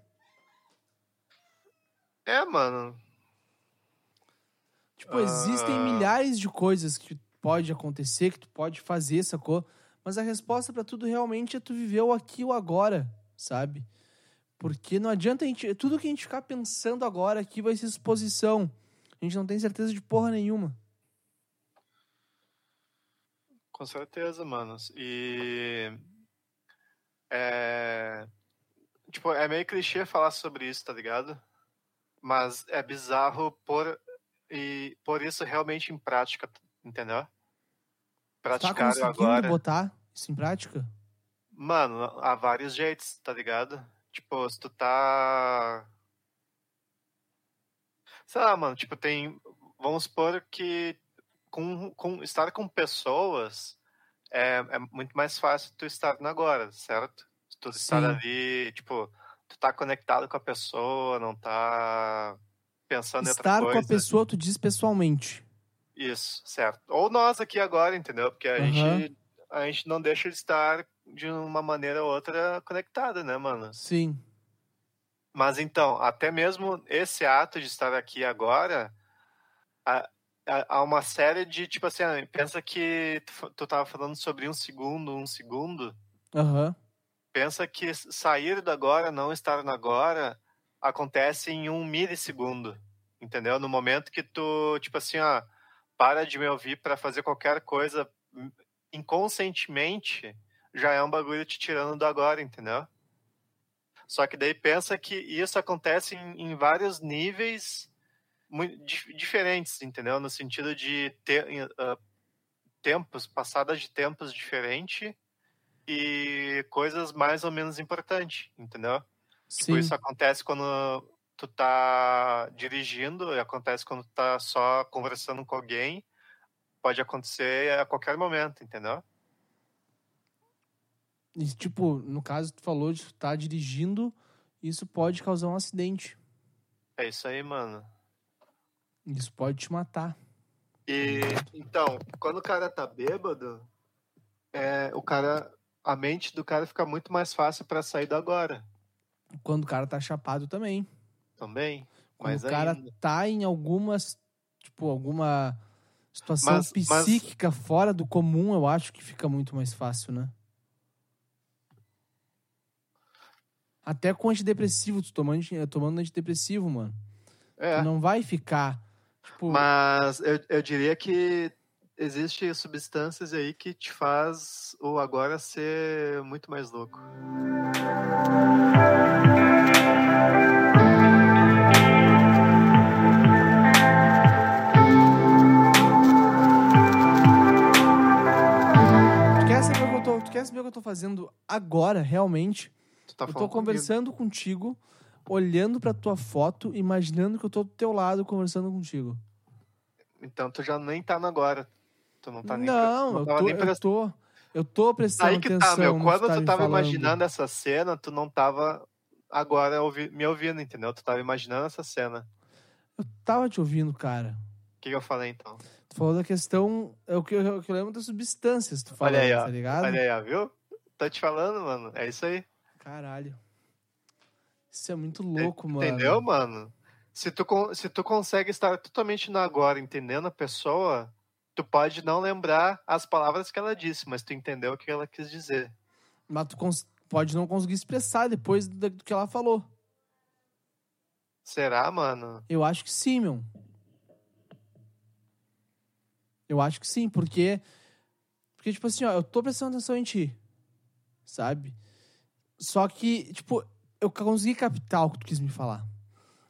É, mano. Tipo, existem Ah. milhares de coisas que pode acontecer, que tu pode fazer, sacou? Mas a resposta pra tudo realmente é tu viver o aqui o agora, sabe? Porque não adianta a gente. Tudo que a gente ficar pensando agora aqui vai ser exposição. A gente não tem certeza de porra nenhuma. Com certeza, mano. E. É. Tipo, é meio clichê falar sobre isso, tá ligado? Mas é bizarro por, e por isso realmente em prática, entendeu? Tá Praticar conseguindo agora. botar isso em prática? Mano, há vários jeitos, tá ligado? Tipo, se tu tá. Sei lá, mano, tipo, tem. Vamos supor que com, com estar com pessoas é, é muito mais fácil tu estar no agora, certo? Se tu estar Sim. ali, tipo, tu tá conectado com a pessoa, não tá pensando em outra Estar com coisa. a pessoa, tu diz pessoalmente. Isso, certo. Ou nós aqui agora, entendeu? Porque a, Aham. gente, a gente não deixa de estar de uma maneira ou outra conectada, né, mano? Sim. Mas então, até mesmo esse ato de estar aqui agora, há, uma série de, tipo assim, pensa que tu, tu tava falando sobre um segundo, um segundo. Aham. Pensa que sair do agora, não estar no agora, acontece em um milissegundo, entendeu? No momento que tu, tipo assim, ó, para de me ouvir para fazer qualquer coisa hum, inconscientemente, já é um bagulho te tirando do agora, entendeu? Só que daí pensa que isso acontece em, em vários níveis diferentes, entendeu? No sentido de ah, tempos, passadas de tempos diferentes e coisas mais ou menos importantes, entendeu? Tipo, Sim. isso acontece quando tu tá dirigindo, acontece quando tu tá só conversando com alguém, pode acontecer a qualquer momento, entendeu? E, tipo, no caso, tu falou de estar dirigindo, isso pode causar um acidente. É isso aí, mano. Isso pode te matar. E então, quando o cara tá bêbado, é, o cara, a mente do cara fica muito mais fácil pra sair do agora Quando o cara tá chapado também. também. Quando Mas o cara ainda. tá em algumas, tipo, alguma situação Mas- mas- psíquica fora do comum, eu acho que fica muito mais fácil, né? Até com antidepressivo, tu tomando, tomando antidepressivo, mano. É. Tu não vai ficar. Tipo, Mas eu, eu diria que existe substâncias aí que te faz o agora ser muito mais louco. tu quer saber o que eu tô, fazendo agora, realmente? Tá eu tô falando comigo. conversando contigo, olhando pra tua foto, imaginando que eu tô do teu lado conversando contigo. Então tu já nem tá no agora. Tu não tá nem não, tu eu tô, nem eu tô, eu tô prestando Aí que atenção tá, meu. Quando tu tá tu tava imaginando essa cena, tu não tava agora ouvi- me ouvindo, entendeu? Tu tava imaginando essa cena. Eu tava te ouvindo, cara. O que, que eu falei então? Tu falou da questão, é o que eu, eu lembro das substâncias, tu falou, Olha aí, ó. tá ligado? Olha aí, ó, viu? Tô te falando, mano. É isso aí. Caralho. Isso é muito louco, mano. Entendeu, mano? Se tu, se tu consegue estar totalmente no agora, entendendo a pessoa, tu pode não lembrar as palavras que ela disse, mas tu entendeu o que ela quis dizer. Mas tu pode não conseguir expressar depois do do que ela falou. Será, mano? Eu acho que sim, meu. Eu acho que sim, porque. Porque, tipo assim, ó, eu tô prestando atenção em ti. Sabe? Só que, tipo, eu consegui captar o que tu quis me falar.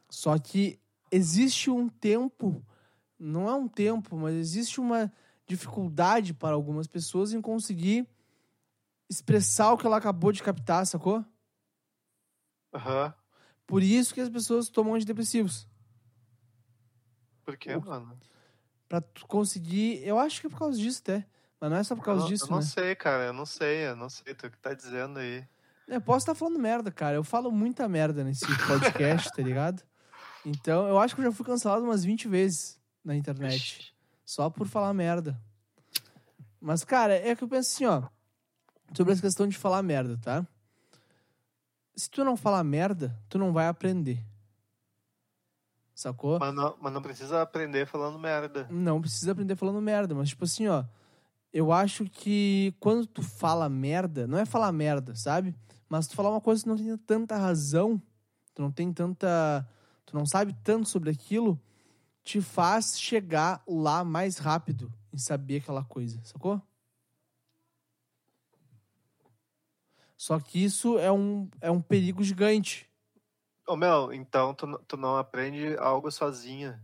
Só que existe um tempo. Não é um tempo, mas existe uma dificuldade para algumas pessoas em conseguir expressar o que ela acabou de captar, sacou? Aham. Por isso que as pessoas tomam antidepressivos. Por quê, O- mano? Pra conseguir. Eu acho que é por causa disso até. Mas não é só por Eu causa não, disso, eu não né? sei, cara. Eu não sei, eu não sei. Tu que tá dizendo aí. Eu posso estar falando merda, cara. Eu falo muita merda nesse podcast, tá ligado? [laughs] Então, eu acho que eu já fui cancelado umas 20 vezes na internet. Ixi. Só por falar merda. Mas, cara, é que eu penso assim, ó. Sobre essa questão de falar merda, tá? Se tu não falar merda, tu não vai aprender. Sacou? Mas não, mas não precisa aprender falando merda. Não precisa aprender falando merda, mas tipo assim, ó. Eu acho que quando tu fala merda, não é falar merda, sabe? Mas tu falar uma coisa que não tem tanta razão, tu não tem tanta. Tu não sabe tanto sobre aquilo, te faz chegar lá mais rápido em saber aquela coisa, sacou? Só que isso é um, é um perigo gigante. Ô, meu, então tu, tu não aprende algo sozinha.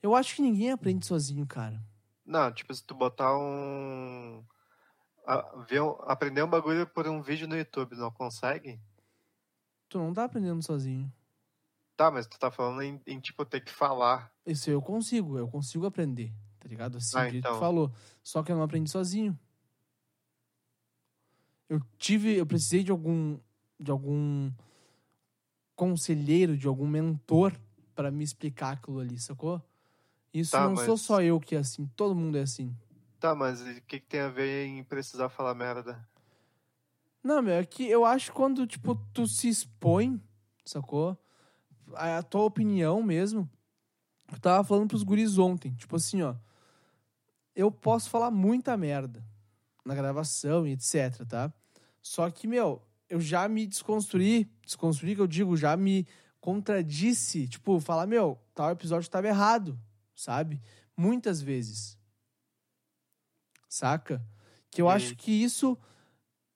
Eu acho que ninguém aprende sozinho, cara. Não, tipo, se tu botar um. a- ver um- aprender um bagulho por um vídeo no YouTube, não consegue? Tu não tá aprendendo sozinho. Tá, mas tu tá falando em, em, tipo, ter que falar. Isso eu consigo, eu consigo aprender, tá ligado? Assim, Ah, jeito que então. tu falou. Só que eu não aprendi sozinho. Eu tive, eu precisei de algum de algum conselheiro, de algum mentor pra me explicar aquilo ali, sacou? Isso Tá, não sou mas- só eu que é assim, todo mundo é assim. Tá, mas o que, que tem a ver em precisar falar merda? Não, meu, é que eu acho que quando, tipo, tu se expõe, sacou? A, tua opinião mesmo. Eu tava falando pros guris ontem, tipo assim, ó. Eu posso falar muita merda na gravação e etc, tá? Só que, meu, eu já me desconstruí, desconstruí que eu digo, já me contradisse, tipo, falar, meu, tal episódio tava errado, sabe? Muitas vezes. Saca? Que eu acho que isso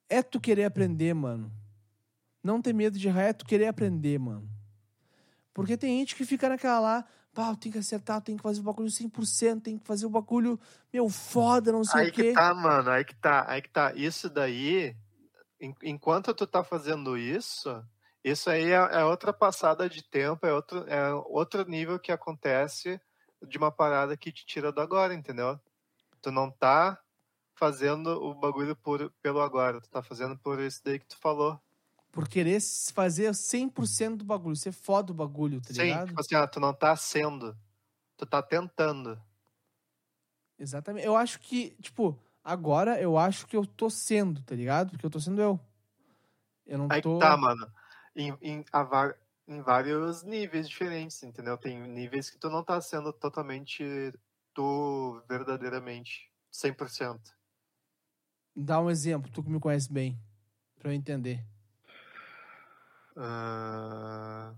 é tu querer aprender, mano. Não ter medo de errar, é tu querer aprender, mano. Porque tem gente que fica naquela lá, pá, eu tenho que acertar, eu tenho que fazer o bagulho 100%, tem que fazer o bagulho, meu, foda, não sei Aí o quê. que tá, mano, aí que tá, aí que tá. Isso daí, en- enquanto tu tá fazendo isso, isso aí é, é outra passada de tempo, é outro, é outro nível que acontece de uma parada que te tira do agora, entendeu? Tu não tá fazendo o bagulho por, pelo agora, tu tá fazendo por isso daí que tu falou. Por querer fazer 100% do bagulho, ser foda o bagulho, tá Sim, ligado? tipo assim, ah, tu não tá sendo, tu tá tentando. Exatamente. Eu acho que, tipo, agora eu acho que eu tô sendo, tá ligado? Porque eu tô sendo eu. Eu não Aí tô. tá, mano. Em, em, a em vários níveis diferentes, entendeu? Tem níveis que tu não tá sendo totalmente tu verdadeiramente, 100%. Dá um exemplo, tu que me conhece bem, pra eu entender. Ah,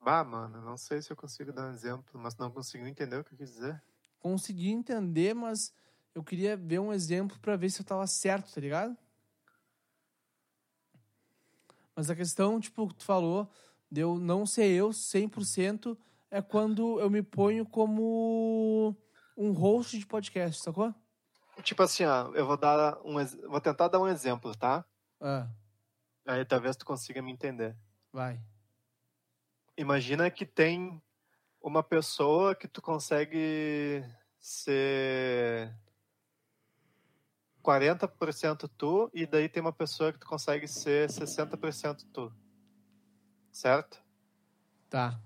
Bah, mano, não sei se eu consigo dar um exemplo, mas não consigo entender o que eu quis dizer. Consegui entender, mas eu queria ver um exemplo pra ver se eu tava certo, tá ligado? Mas a questão, tipo, que tu falou, de eu não ser eu 100%, é quando eu me ponho como um host de podcast, sacou? Tipo assim, ó, eu vou dar um, vou tentar dar um exemplo, tá? Ah, Aí talvez tu consiga me entender. vai. Imagina que tem uma pessoa que tu consegue ser 40% tu e daí tem uma pessoa que tu consegue ser 60% tu. Certo? Tá.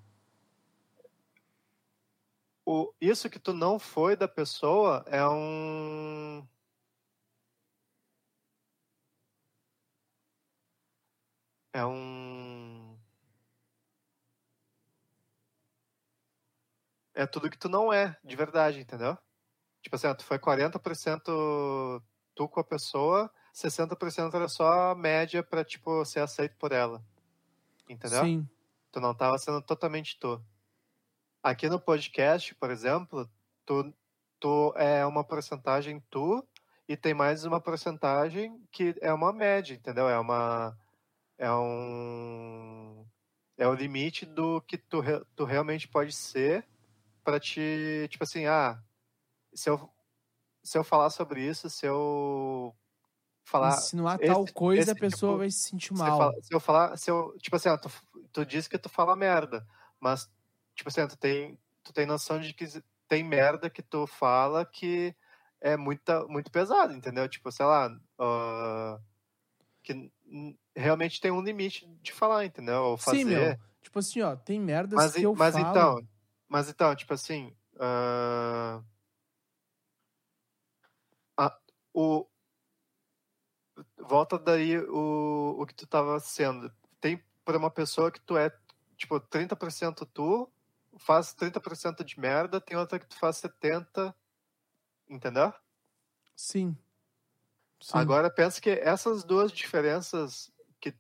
O, isso que tu não foi da pessoa é um. É um. É tudo que tu não é, de verdade, entendeu? Tipo assim, tu foi 40% tu com a pessoa, 60% era só a média pra, tipo, ser aceito por ela. Entendeu? Sim. Tu não tava sendo totalmente tu. Aqui no podcast, por exemplo, tu, tu é uma porcentagem tu e tem mais uma porcentagem que é uma média, entendeu? É uma é um é o limite do que tu, tu realmente pode ser para te, tipo assim, ah, se eu se eu falar sobre isso, se eu falar Insinuar esse- tal coisa, esse a pessoa tipo- vai se sentir se eu, mal. falar, se eu falar, se eu, tipo assim, ó, tu, tu diz que tu fala merda, mas, tipo assim, tu tem, tu tem noção de que tem merda que tu fala que é muita, muito pesado, entendeu? Tipo, sei lá, ah, que realmente tem um limite de falar, entendeu? Ou fazer. Sim, meu. Tipo assim, ó, tem merdas mas que eu mas falo. então, mas então, tipo assim, a- o volta daí o, o que tu tava sendo. Tem para uma pessoa que tu é tipo 30% tu, faz 30% de merda, tem outra que tu faz 70, entendeu? Sim. Sim. Agora pensa que essas duas diferenças que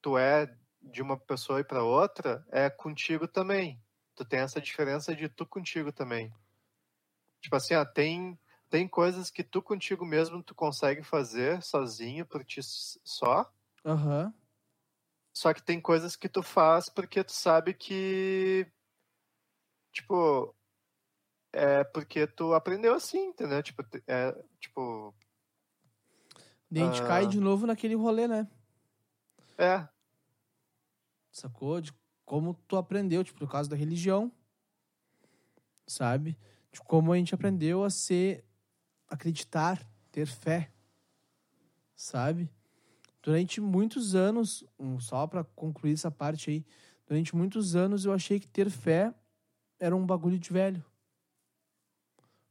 tu é de uma pessoa e para outra é contigo também. Tu tem essa diferença de tu contigo também. Tipo assim, ó, tem tem coisas que tu contigo mesmo tu consegue fazer sozinho por ti só, Aham. só que tem coisas que tu faz porque tu sabe que tipo é porque tu aprendeu assim, entendeu? Tipo, é, tipo, Daí a gente Ah. cai de novo naquele rolê, né? é, Sacou? De como tu aprendeu, tipo, no caso da religião. Sabe? De como a gente aprendeu a ser. acreditar, ter fé. Sabe? Durante muitos anos, só pra concluir essa parte aí, durante muitos anos eu achei que ter fé era um bagulho de velho.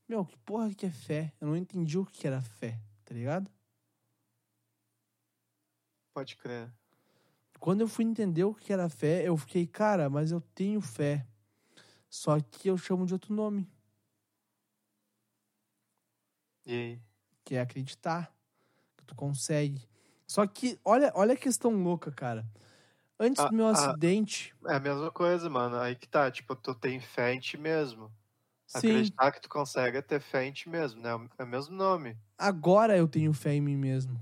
Meu, que porra que é fé? Eu não entendi o que era fé, tá ligado? pode crer. Quando eu fui entender o que era fé, eu fiquei, cara, mas eu tenho fé. Só que eu chamo de outro nome, E aí? que é acreditar. Que tu consegue. Só que, olha, olha a questão louca, cara. Antes Ah, do meu ah. acidente. É a mesma coisa, mano. Aí que tá, tipo, tu tem fé em ti mesmo. Sim, Acreditar que tu consegue é ter fé em ti mesmo, né? É o mesmo nome. agora eu tenho fé em mim mesmo.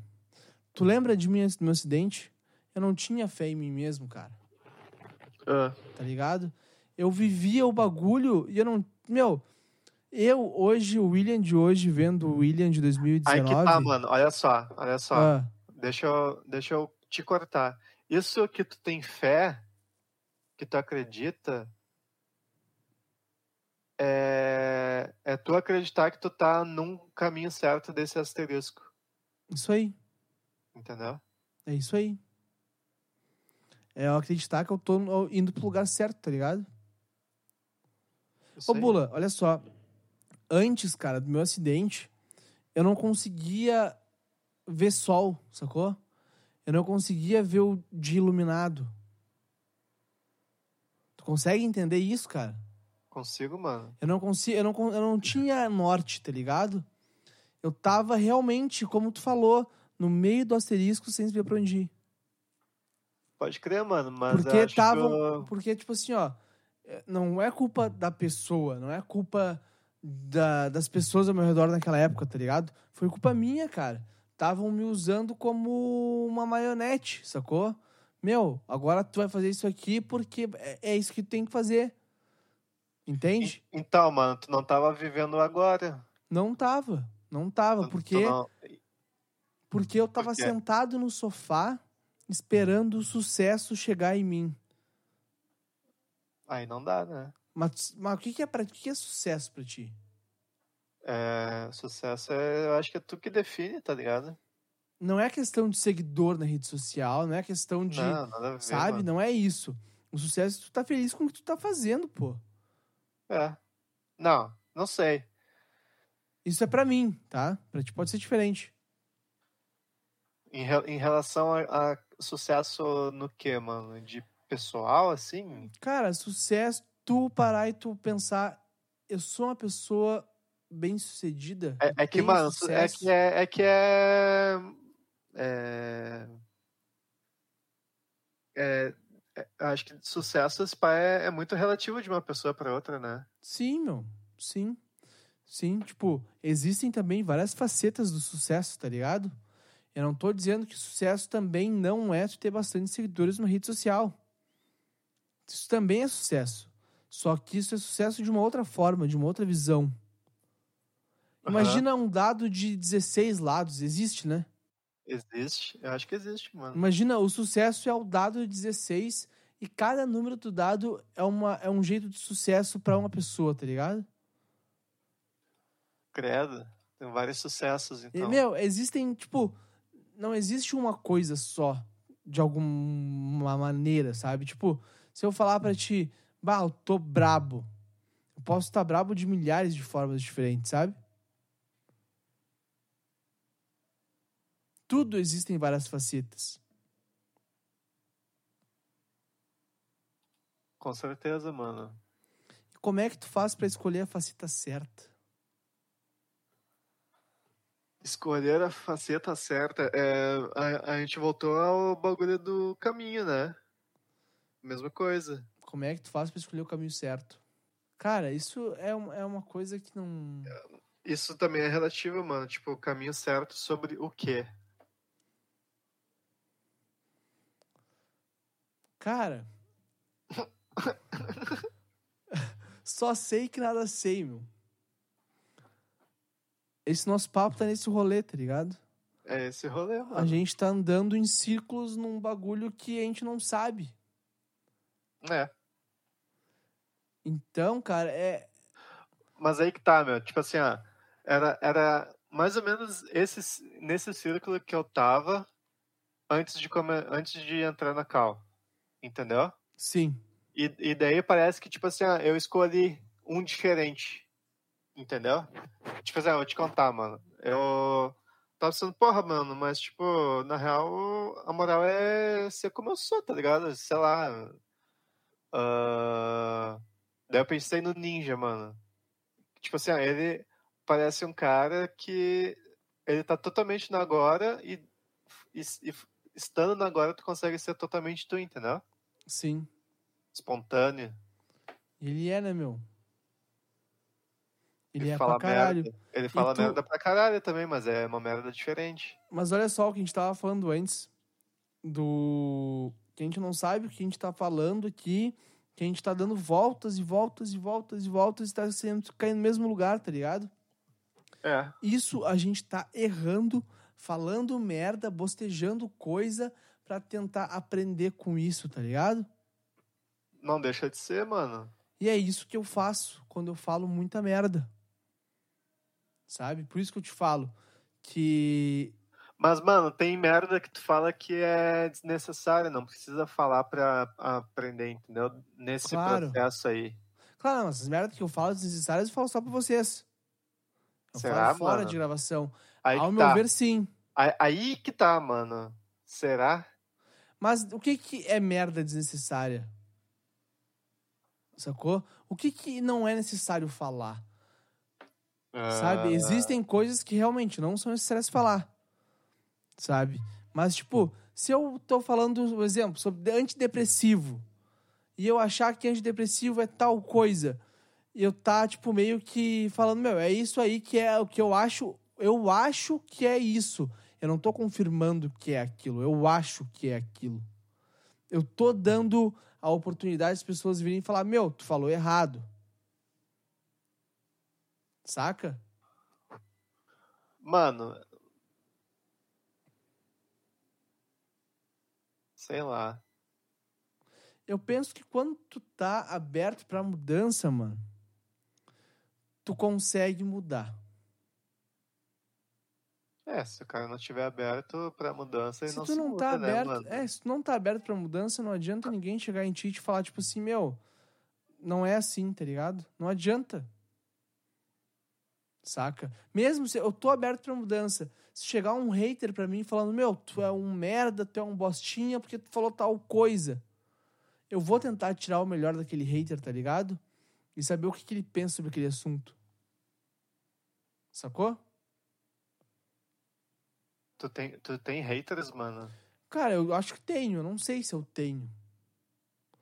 Tu lembra de mim antes do meu acidente? Eu não tinha fé em mim mesmo, cara. tá ligado? Eu vivia o bagulho e eu não. Meu, eu hoje, o William de hoje, vendo o William de Aí 2019. que tá, mano. Olha só, olha só. ah, Deixa, eu, deixa eu te cortar. Isso que tu tem fé, que tu acredita, é, é tu acreditar que tu tá num caminho certo desse asterisco. isso aí. Entendeu? É isso aí. É eu acreditar que eu tô indo pro lugar certo, tá ligado? Isso Ô, aí. Bula, olha só. Antes, cara, do meu acidente, eu não conseguia ver sol, sacou? Eu não conseguia ver o dia iluminado. Tu consegue entender isso, cara? Consigo, mano. Eu não consigo, eu não, eu não tinha norte, tá ligado? Eu tava realmente, como tu falou, no meio do asterisco sem saber pra onde ir. Pode crer, mano, mas Porque acho que estavam. eu- Porque, tipo assim, ó. é, Não é culpa da pessoa, não é culpa da- das pessoas ao meu redor naquela época, tá ligado? Foi culpa minha, cara. Estavam me usando como uma marionete, sacou? Meu, agora tu vai fazer isso aqui porque é, é isso que tu tem que fazer. Entende? Então, mano, tu não tava vivendo agora. Não tava. Não tava. Porque, não- porque eu tava Por sentado no sofá esperando o sucesso chegar em mim. Aí não dá, né? Mas, mas o que, que é pra, o que, que é sucesso pra ti? É, sucesso é, eu acho que é tu que define, tá ligado? Não é questão de seguidor na rede social, não é questão de. Não, nada a ver, sabe? mano. Não é isso. O sucesso é tu tá feliz com o que tu tá fazendo, pô. É. Não, não sei. Isso é pra mim, tá? Pra ti pode ser diferente. Em, re- em relação a, a sucesso no que, mano? De pessoal, assim? Cara, sucesso, tu parar e tu pensar, eu sou uma pessoa bem sucedida. É, é que, mano, é que é. É que é, é, é- é- acho que sucesso pá, é, é muito relativo de uma pessoa pra outra, né? Sim, meu. Sim. Sim, tipo, existem também várias facetas do sucesso, tá ligado? Eu não tô dizendo que sucesso também não é ter bastante seguidores numa rede social. Isso também é sucesso. Só que isso é sucesso de uma outra forma, de uma outra visão. Imagina um dado de 16 lados, existe, né? Existe. Eu acho que existe, mano. Imagina, o sucesso é o dado de 16 e cada número do dado é, uma, é um jeito de sucesso pra uma pessoa, tá ligado? Credo. Tem vários sucessos, E, então. Meu, existem, tipo, não existe uma coisa só, de alguma maneira, sabe? Tipo, se eu falar pra ti, bah, eu tô brabo. Eu posso estar brabo de milhares de formas diferentes, sabe? Tudo existem várias facetas. Com certeza, mano. E como é que tu faz pra escolher a faceta certa? Escolher a faceta certa. É, a, a gente voltou ao bagulho do caminho, né? Mesma coisa. Como é que tu faz pra escolher o caminho certo? Cara, isso é, um- é uma coisa que não. Isso também é relativo, mano. Tipo, o caminho certo sobre o quê? Cara. Só sei que nada sei, meu. Esse nosso papo tá nesse rolê, tá ligado? É esse rolê, A mano. gente tá andando em círculos num bagulho que a gente não sabe. É. Então, cara, é. Mas aí que tá, meu. Tipo assim, ó. Era, era mais ou menos esse, nesse círculo que eu tava antes de, come, antes de entrar na Cal. Entendeu? Sim. E, e daí parece que, tipo assim, eu escolhi um diferente. Entendeu? Tipo assim, eu vou te contar, mano. Eu tava pensando, porra, mano, mas, tipo, na real, a moral é ser como eu sou, tá ligado? Sei lá. ah, Daí eu pensei no Ninja, mano. Tipo assim, ele parece um cara que ele tá totalmente no agora e, e, e estando no agora tu consegue ser totalmente tu, entendeu? Sim. Espontâneo. Ele é, né, meu? Ele, é fala pra caralho. merda. Ele fala tu- merda pra caralho também, mas é uma merda diferente. Mas olha só o que a gente tava falando antes. Do. Que a gente não sabe o que a gente tá falando aqui. Que a gente tá dando voltas e voltas e voltas e voltas e tá sempre caindo no mesmo lugar, tá ligado? É. Isso a gente tá errando, falando merda, bostejando coisa pra tentar aprender com isso, tá ligado? Não deixa de ser, mano. E é isso que eu faço quando eu falo muita merda. Sabe? Por isso que eu te falo que Mas, mano, tem merda que tu fala que é desnecessária, não precisa falar pra aprender, entendeu? Nesse Claro. processo aí. Claro, essas merdas que eu falo desnecessárias eu falo só pra vocês. Eu Será, falo fora mano? de gravação. Aí Ao meu tá. ver, sim. Aí, aí que tá, mano. Será? Mas o que, que é merda desnecessária? Sacou? O que que não é necessário falar? Ah, Sabe? Existem coisas que realmente não são necessárias falar. Sabe? Mas, tipo, se eu tô falando, um exemplo, sobre antidepressivo, e eu achar que antidepressivo é tal coisa, e eu tá, tipo, meio que falando, meu, é isso aí que é o que eu acho, eu acho que é isso. Eu não tô confirmando que é aquilo, eu acho que é aquilo. Eu tô dando a oportunidade das pessoas virem e falar, meu, tu falou errado. Saca? Mano. Sei lá. Eu penso que quando tu tá aberto pra mudança, mano, tu consegue mudar. É, se o cara não estiver aberto pra mudança, ele Se não tu se não muda, tá né, aberto, é, se tu não tá aberto pra mudança, não adianta ninguém chegar em ti e te falar tipo assim, meu, não é assim, tá ligado? Não adianta. Saca? Mesmo se eu tô aberto pra mudança, se chegar um hater pra mim falando, meu, tu é um merda, tu é um bostinha porque tu falou tal coisa. Eu vou tentar tirar o melhor daquele hater, tá ligado? E saber o que, que ele pensa sobre aquele assunto. Sacou? Tu tem, tu tem haters, mano? Cara, eu acho que tenho, eu não sei se eu tenho.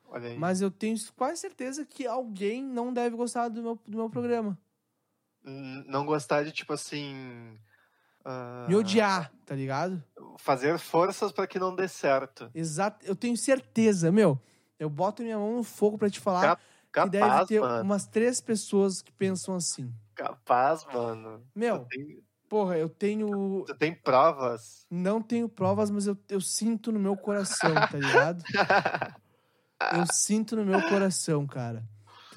Olha aí. Mas eu tenho quase certeza que alguém não deve gostar do meu, do meu programa. Não gostar de, tipo assim. ah, Me odiar, tá ligado? Fazer forças pra que não dê certo. Exato. Eu tenho certeza, meu. Eu boto minha mão no fogo pra te falar que deve Capaz, ter mano. umas três pessoas que pensam assim. Capaz, mano. Meu, porra, eu tenho. tu tem provas. Não tenho provas, mas eu, eu sinto no meu coração, tá ligado? [laughs] Eu sinto no meu coração, cara.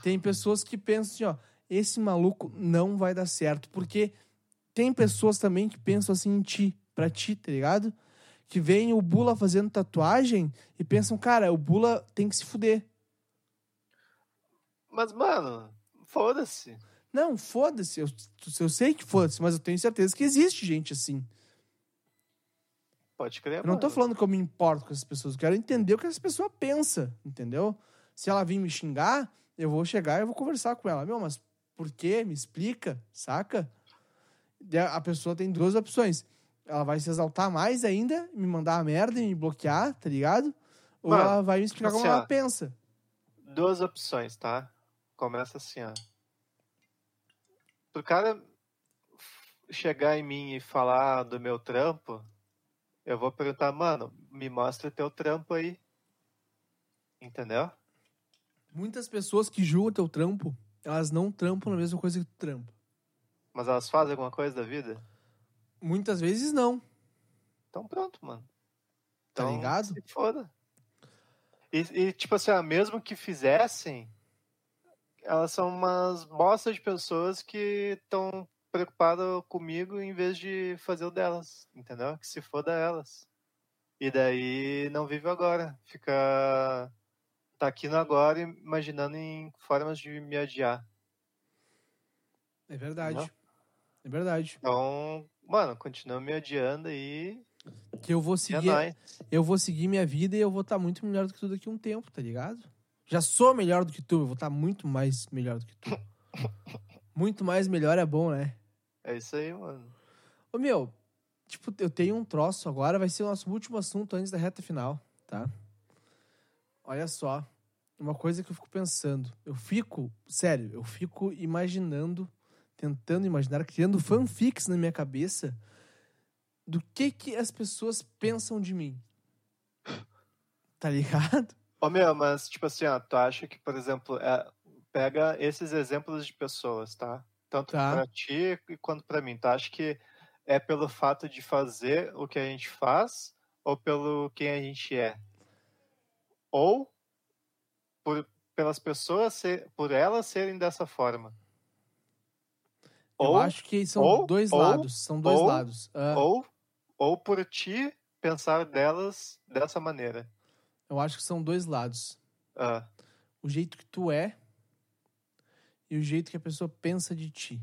Tem pessoas que pensam assim, ó, esse maluco não vai dar certo. Porque tem pessoas também que pensam assim em ti, pra ti, tá ligado? Que veem o Bula fazendo tatuagem e pensam, cara, o Bula tem que se fuder. Mas, mano, foda-se. Não, foda-se. Eu, eu sei que foda-se, mas eu tenho certeza que existe gente assim. Pode crer, Eu não tô mano. falando que eu me importo com essas pessoas. Eu quero entender o que essa pessoa pensa, entendeu? Se ela vir me xingar, eu vou chegar e eu vou conversar com ela. Meu, mas por quê? Me explica, saca? A pessoa tem duas opções. Ela vai se exaltar mais ainda, me mandar a merda e me bloquear, tá ligado? Ou Mano, ela vai me explicar assim, como ó. ela pensa. Duas opções, tá? Começa assim, ó. Pro cara chegar em mim e falar do meu trampo, eu vou perguntar, mano, me mostra o teu trampo aí. Entendeu? Muitas pessoas que julgam teu trampo, elas não trampam na mesma coisa que tu trampa. Mas elas fazem alguma coisa da vida? Muitas vezes não, Então pronto, mano. tá Então, ligado? Se foda. E, e, tipo assim, mesmo que fizessem, elas são umas bostas de pessoas que estão preocupadas comigo em vez de fazer o delas, entendeu? Que se foda elas. E daí não vive agora. Fica. Tá aqui no agora imaginando em formas de me adiar. É verdade. Não? É verdade. Então, mano, continua me adiando aí. Que eu vou é seguir, nóis. eu vou seguir minha vida e eu vou estar muito melhor do que tu daqui a um tempo, tá ligado? Já sou melhor do que tu, eu vou estar muito mais melhor do que tu. muito mais melhor é bom, né? É isso aí, mano. Ô meu, tipo, eu tenho um troço agora, vai ser o nosso último assunto antes da reta final, tá? Olha só, uma coisa que eu fico pensando. Eu fico, sério, eu fico imaginando, tentando imaginar, criando fanfics na minha cabeça do que que as pessoas pensam de mim. Tá ligado? Ô meu, mas tipo assim, ó, tu acha que, por exemplo, é, pega esses exemplos de pessoas, tá? Tanto Tá. pra ti quanto pra mim. Tu acha que é pelo fato de fazer o que a gente faz ou pelo quem a gente é? Ou por, pelas pessoas, ser, por elas serem dessa forma? eu Ou, acho que são ou- dois ou- lados, são dois ou- lados. Ah, ou, ou por ti pensar delas dessa maneira? Eu acho que são dois lados. Ah, o jeito que tu é e o jeito que a pessoa pensa de ti,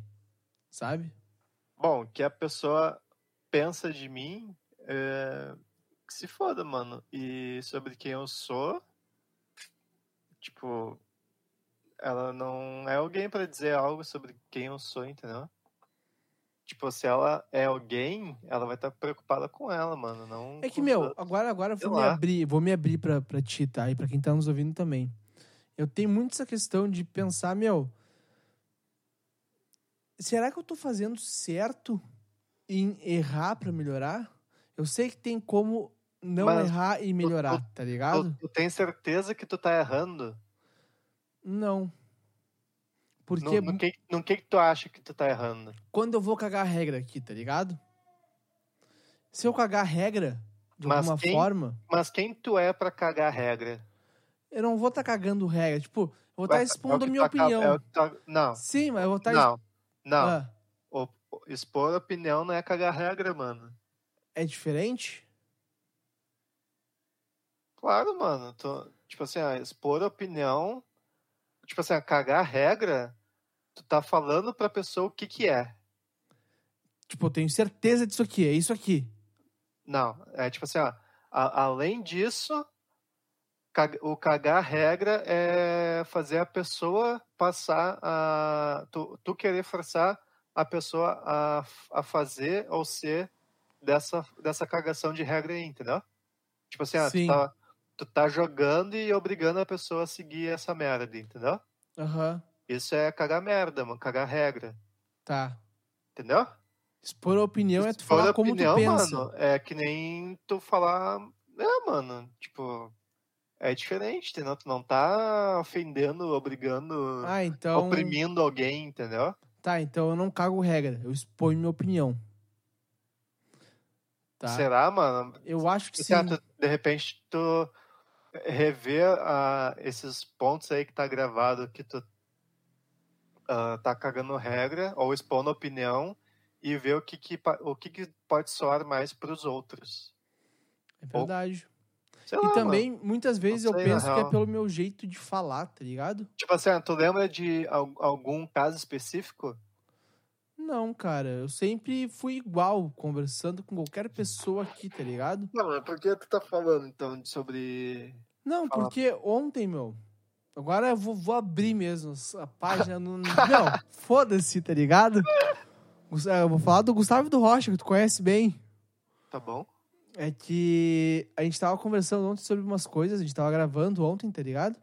sabe? Bom, que a pessoa pensa de mim, é, que se foda, mano. E sobre quem eu sou, tipo, ela não é alguém pra dizer algo sobre quem eu sou, entendeu? Tipo, se ela é alguém, ela vai estar preocupada com ela, mano. Não É que, meu, agora, agora vou me abrir, vou me abrir pra, pra ti, tá? E pra quem tá nos ouvindo também. Eu tenho muito essa questão de pensar, meu. Será que eu tô fazendo certo em errar pra melhorar? Eu sei que tem como não Mas errar e melhorar, tá ligado? Tu, tu tem certeza que tu tá errando? Não. Porque No, no, que, no que que tu acha que tu tá errando? quando eu vou cagar a regra aqui, tá ligado? Se eu cagar a regra, de Mas alguma quem- forma, Mas quem tu é pra cagar a regra? eu não vou estar cagando regra. Tipo, eu vou estar Ué, é expondo a que minha acaba- opinião. é tu- não, Sim, mas eu vou estar. não, não. Ah, O- expor opinião não é cagar regra, mano. é diferente? Claro, mano. Tu, tipo assim, expor opinião. Tipo assim, cagar regra, tu tá falando pra pessoa o que que é. Tipo, eu tenho certeza disso aqui, é isso aqui. Não, é tipo assim, ó, a- além disso, o cagar regra é fazer a pessoa passar a. Tu, tu querer forçar a pessoa a, a fazer ou ser dessa, dessa cagação de regra aí, entendeu? Tipo assim, ó, tu tá, tu tá jogando e obrigando a pessoa a seguir essa merda, entendeu? Aham, Isso é cagar merda, mano, cagar regra, tá. entendeu? Expor a opinião é tu Expor falar como opinião, tu pensa. Mano, é que nem tu falar. É, mano, tipo. É diferente, entendeu? Tu não tá ofendendo, obrigando, Ah, então. oprimindo alguém, entendeu? Tá, então eu não cago regra, eu exponho minha opinião. Tá. Será, mano? Eu acho que sim. Certo, de repente tu rever ah, esses pontos aí que tá gravado que tu ah, tá cagando regra ou expondo opinião e ver o que que, o que, que pode soar mais pros outros. É verdade. Sei E lá, mano. também, muitas vezes eu sei, na penso que é pelo meu jeito de falar, tá ligado? Tipo assim, tu lembra de al- algum caso específico? Não, cara, eu sempre fui igual, conversando com qualquer pessoa aqui, tá ligado? Não, mas por que tu tá falando então sobre. Não, Fala. porque ontem, meu. Agora eu vou, vou abrir mesmo a [laughs] página. No, meu, foda-se, tá ligado? Gus- Eu vou falar do Gustavo do Rocha, que tu conhece bem. Tá bom? É que a gente tava conversando ontem sobre umas coisas, a gente tava gravando ontem, tá ligado?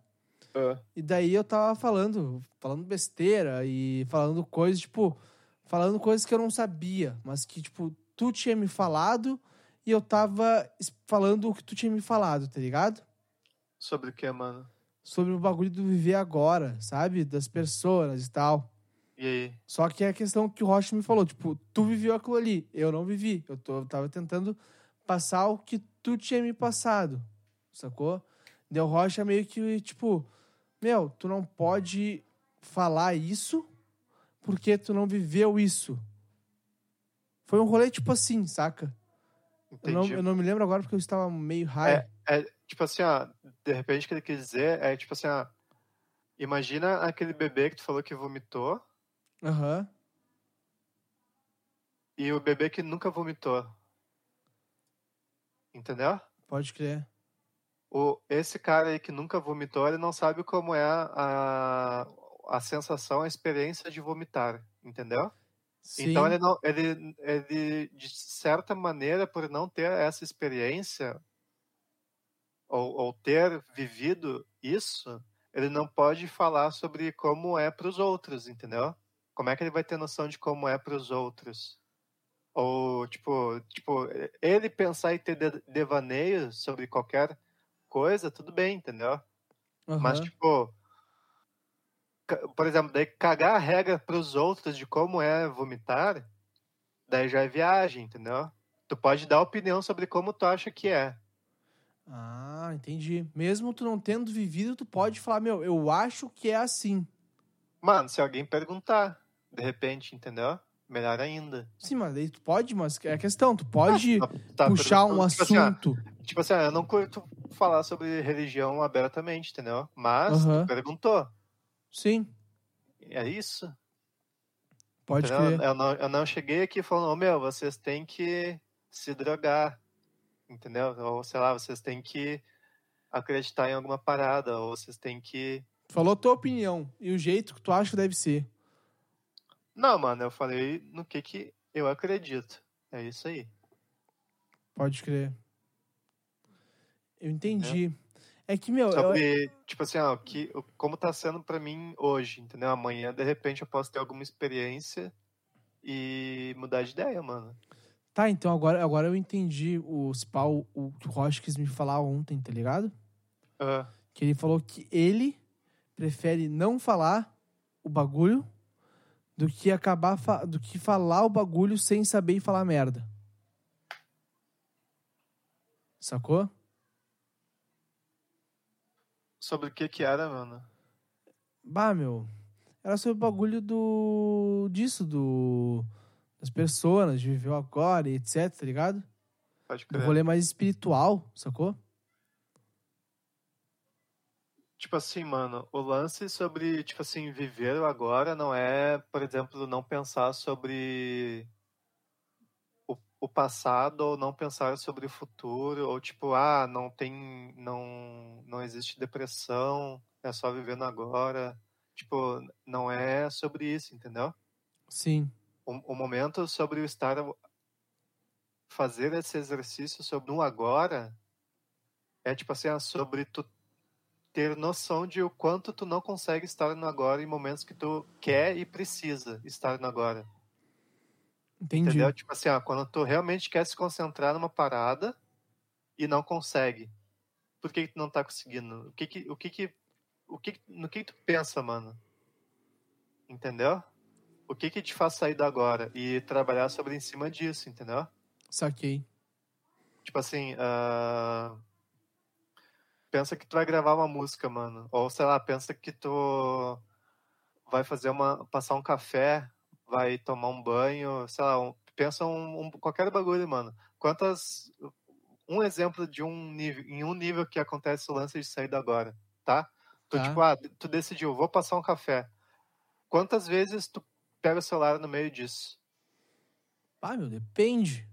E daí eu tava falando, falando besteira e falando coisas, tipo, falando coisas que eu não sabia, mas que, tipo, tu tinha me falado e eu tava falando o que tu tinha me falado, tá ligado? Sobre o que, mano? Sobre o bagulho do viver agora, sabe? Das pessoas e tal. E aí? Só que é a questão que o Rocha me falou, tipo, tu viveu aquilo ali, eu não vivi. Eu, tô, eu tava tentando passar o que tu tinha me passado, sacou? Deu Rocha meio que, tipo, meu, tu não pode falar isso porque tu não viveu isso. Foi um rolê tipo assim, saca? Eu não, eu não me lembro agora porque eu estava meio high. É, tipo assim, ó, de repente o que ele quis dizer é tipo assim, ó. Imagina aquele bebê que tu falou que vomitou Aham. e o bebê que nunca vomitou. Entendeu? Pode crer. O, esse cara aí que nunca vomitou, ele não sabe como é a, a sensação, a experiência de vomitar, entendeu? Sim. Então ele não, ele, ele de certa maneira, por não ter essa experiência ou, ou ter vivido isso, ele não pode falar sobre como é para os outros, entendeu? Como é que ele vai ter noção de como é para os outros? Ou tipo, tipo, ele pensar e ter de- devaneio sobre qualquer coisa, tudo bem, entendeu? Mas, Aham. tipo, por exemplo, daí cagar a regra pros outros de como é vomitar, daí já é viagem, entendeu? Tu pode dar opinião sobre como tu acha que é. Ah, entendi. Mesmo tu não tendo vivido, tu pode falar, meu, eu acho que é assim. Mano, se alguém perguntar, de repente, entendeu? Melhor ainda. Sim, mas daí tu pode, mas é a questão, tu pode Tá- tá puxar um tipo assim, ó, assunto. Tipo assim, ó, eu não curto falar sobre religião abertamente, entendeu? Mas Aham. tu perguntou. Sim, É isso. pode entendeu? crer. Eu não, eu não cheguei aqui falando, ô meu, vocês têm que se drogar, entendeu? Ou sei lá, vocês têm que acreditar em alguma parada, ou vocês têm que. Falou a tua opinião e o jeito que tu acha que deve ser. Não, mano, eu falei no que que eu acredito. É isso aí. Pode crer. Eu entendi. É que, meu, eu- Sobre, tipo assim, ó, que, como tá sendo pra mim hoje, entendeu? Amanhã, de repente, eu posso ter alguma experiência e mudar de ideia, mano. Tá, então agora, agora eu entendi o Spal, o que o Rocha quis me falar ontem, tá ligado? Ah, Que ele falou que ele prefere não falar o bagulho do que acabar do que falar o bagulho sem saber e falar merda. Sacou? sobre o que que era, mano? Bah, meu. Era sobre o bagulho do. disso, do. Das pessoas, o agora etc, tá ligado? Pode crer. rolê mais espiritual, sacou? Tipo assim, mano, o lance sobre, tipo assim, viver o agora não é, por exemplo, não pensar sobre o, o passado ou não pensar sobre o futuro, ou tipo, ah, não tem, não, não existe depressão, é só viver no agora. Tipo, não é sobre isso, entendeu? Sim. O, o momento sobre o estar, fazer esse exercício sobre o agora é tipo assim, ah, sobre tu ter noção de o quanto tu não consegue estar no agora em momentos que tu quer e precisa estar no agora. Entendi. Entendeu? Tipo assim, ó, quando tu realmente quer se concentrar numa parada e não consegue. Por que, que tu não tá conseguindo? O que que, o que que, o que, no que tu pensa, mano? Entendeu? O que que te faz sair do agora e trabalhar sobre em cima disso, entendeu? Saquei. Tipo assim, ah, pensa que tu vai gravar uma música, mano. Ou sei lá, pensa que tu vai fazer uma. passar um café, vai tomar um banho, sei lá, um- pensa um, um- qualquer bagulho, mano. Quantas. Um exemplo de um nível, em um nível que acontece o lance de sair do agora, tá? Tu, Tá. tipo, ah, tu decidiu, vou passar um café. Quantas vezes tu pega o celular no meio disso? Ah, meu, depende.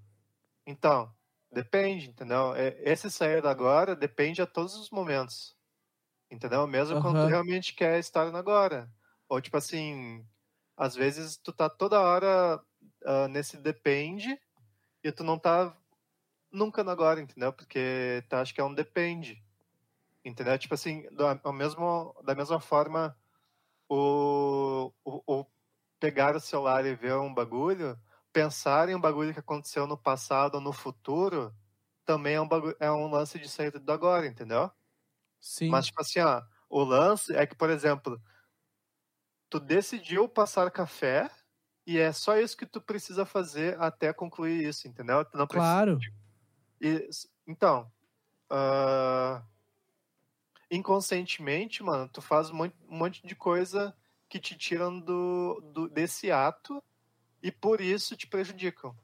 Então, depende, entendeu? Esse sair agora depende a todos os momentos. Entendeu? Mesmo quando Aham. tu realmente quer estar no agora. Ou tipo assim, às vezes tu tá toda hora ah, nesse depende e tu não tá nunca no agora, entendeu? Porque tu acha que é um depende. Entendeu? Tipo assim, da, mesmo, da mesma forma, o, o, o pegar o celular e ver um bagulho, pensar em um bagulho que aconteceu no passado ou no futuro, também é um, bagulho, é um lance de sair do agora, entendeu? Sim. Mas, tipo assim, ó, o lance é que, por exemplo, tu decidiu passar café e é só isso que tu precisa fazer até concluir isso, entendeu? Tu não precisa claro. e, então, ah, inconscientemente, mano, tu faz um monte de coisa que te tiram do, do- desse ato e por isso te prejudicam.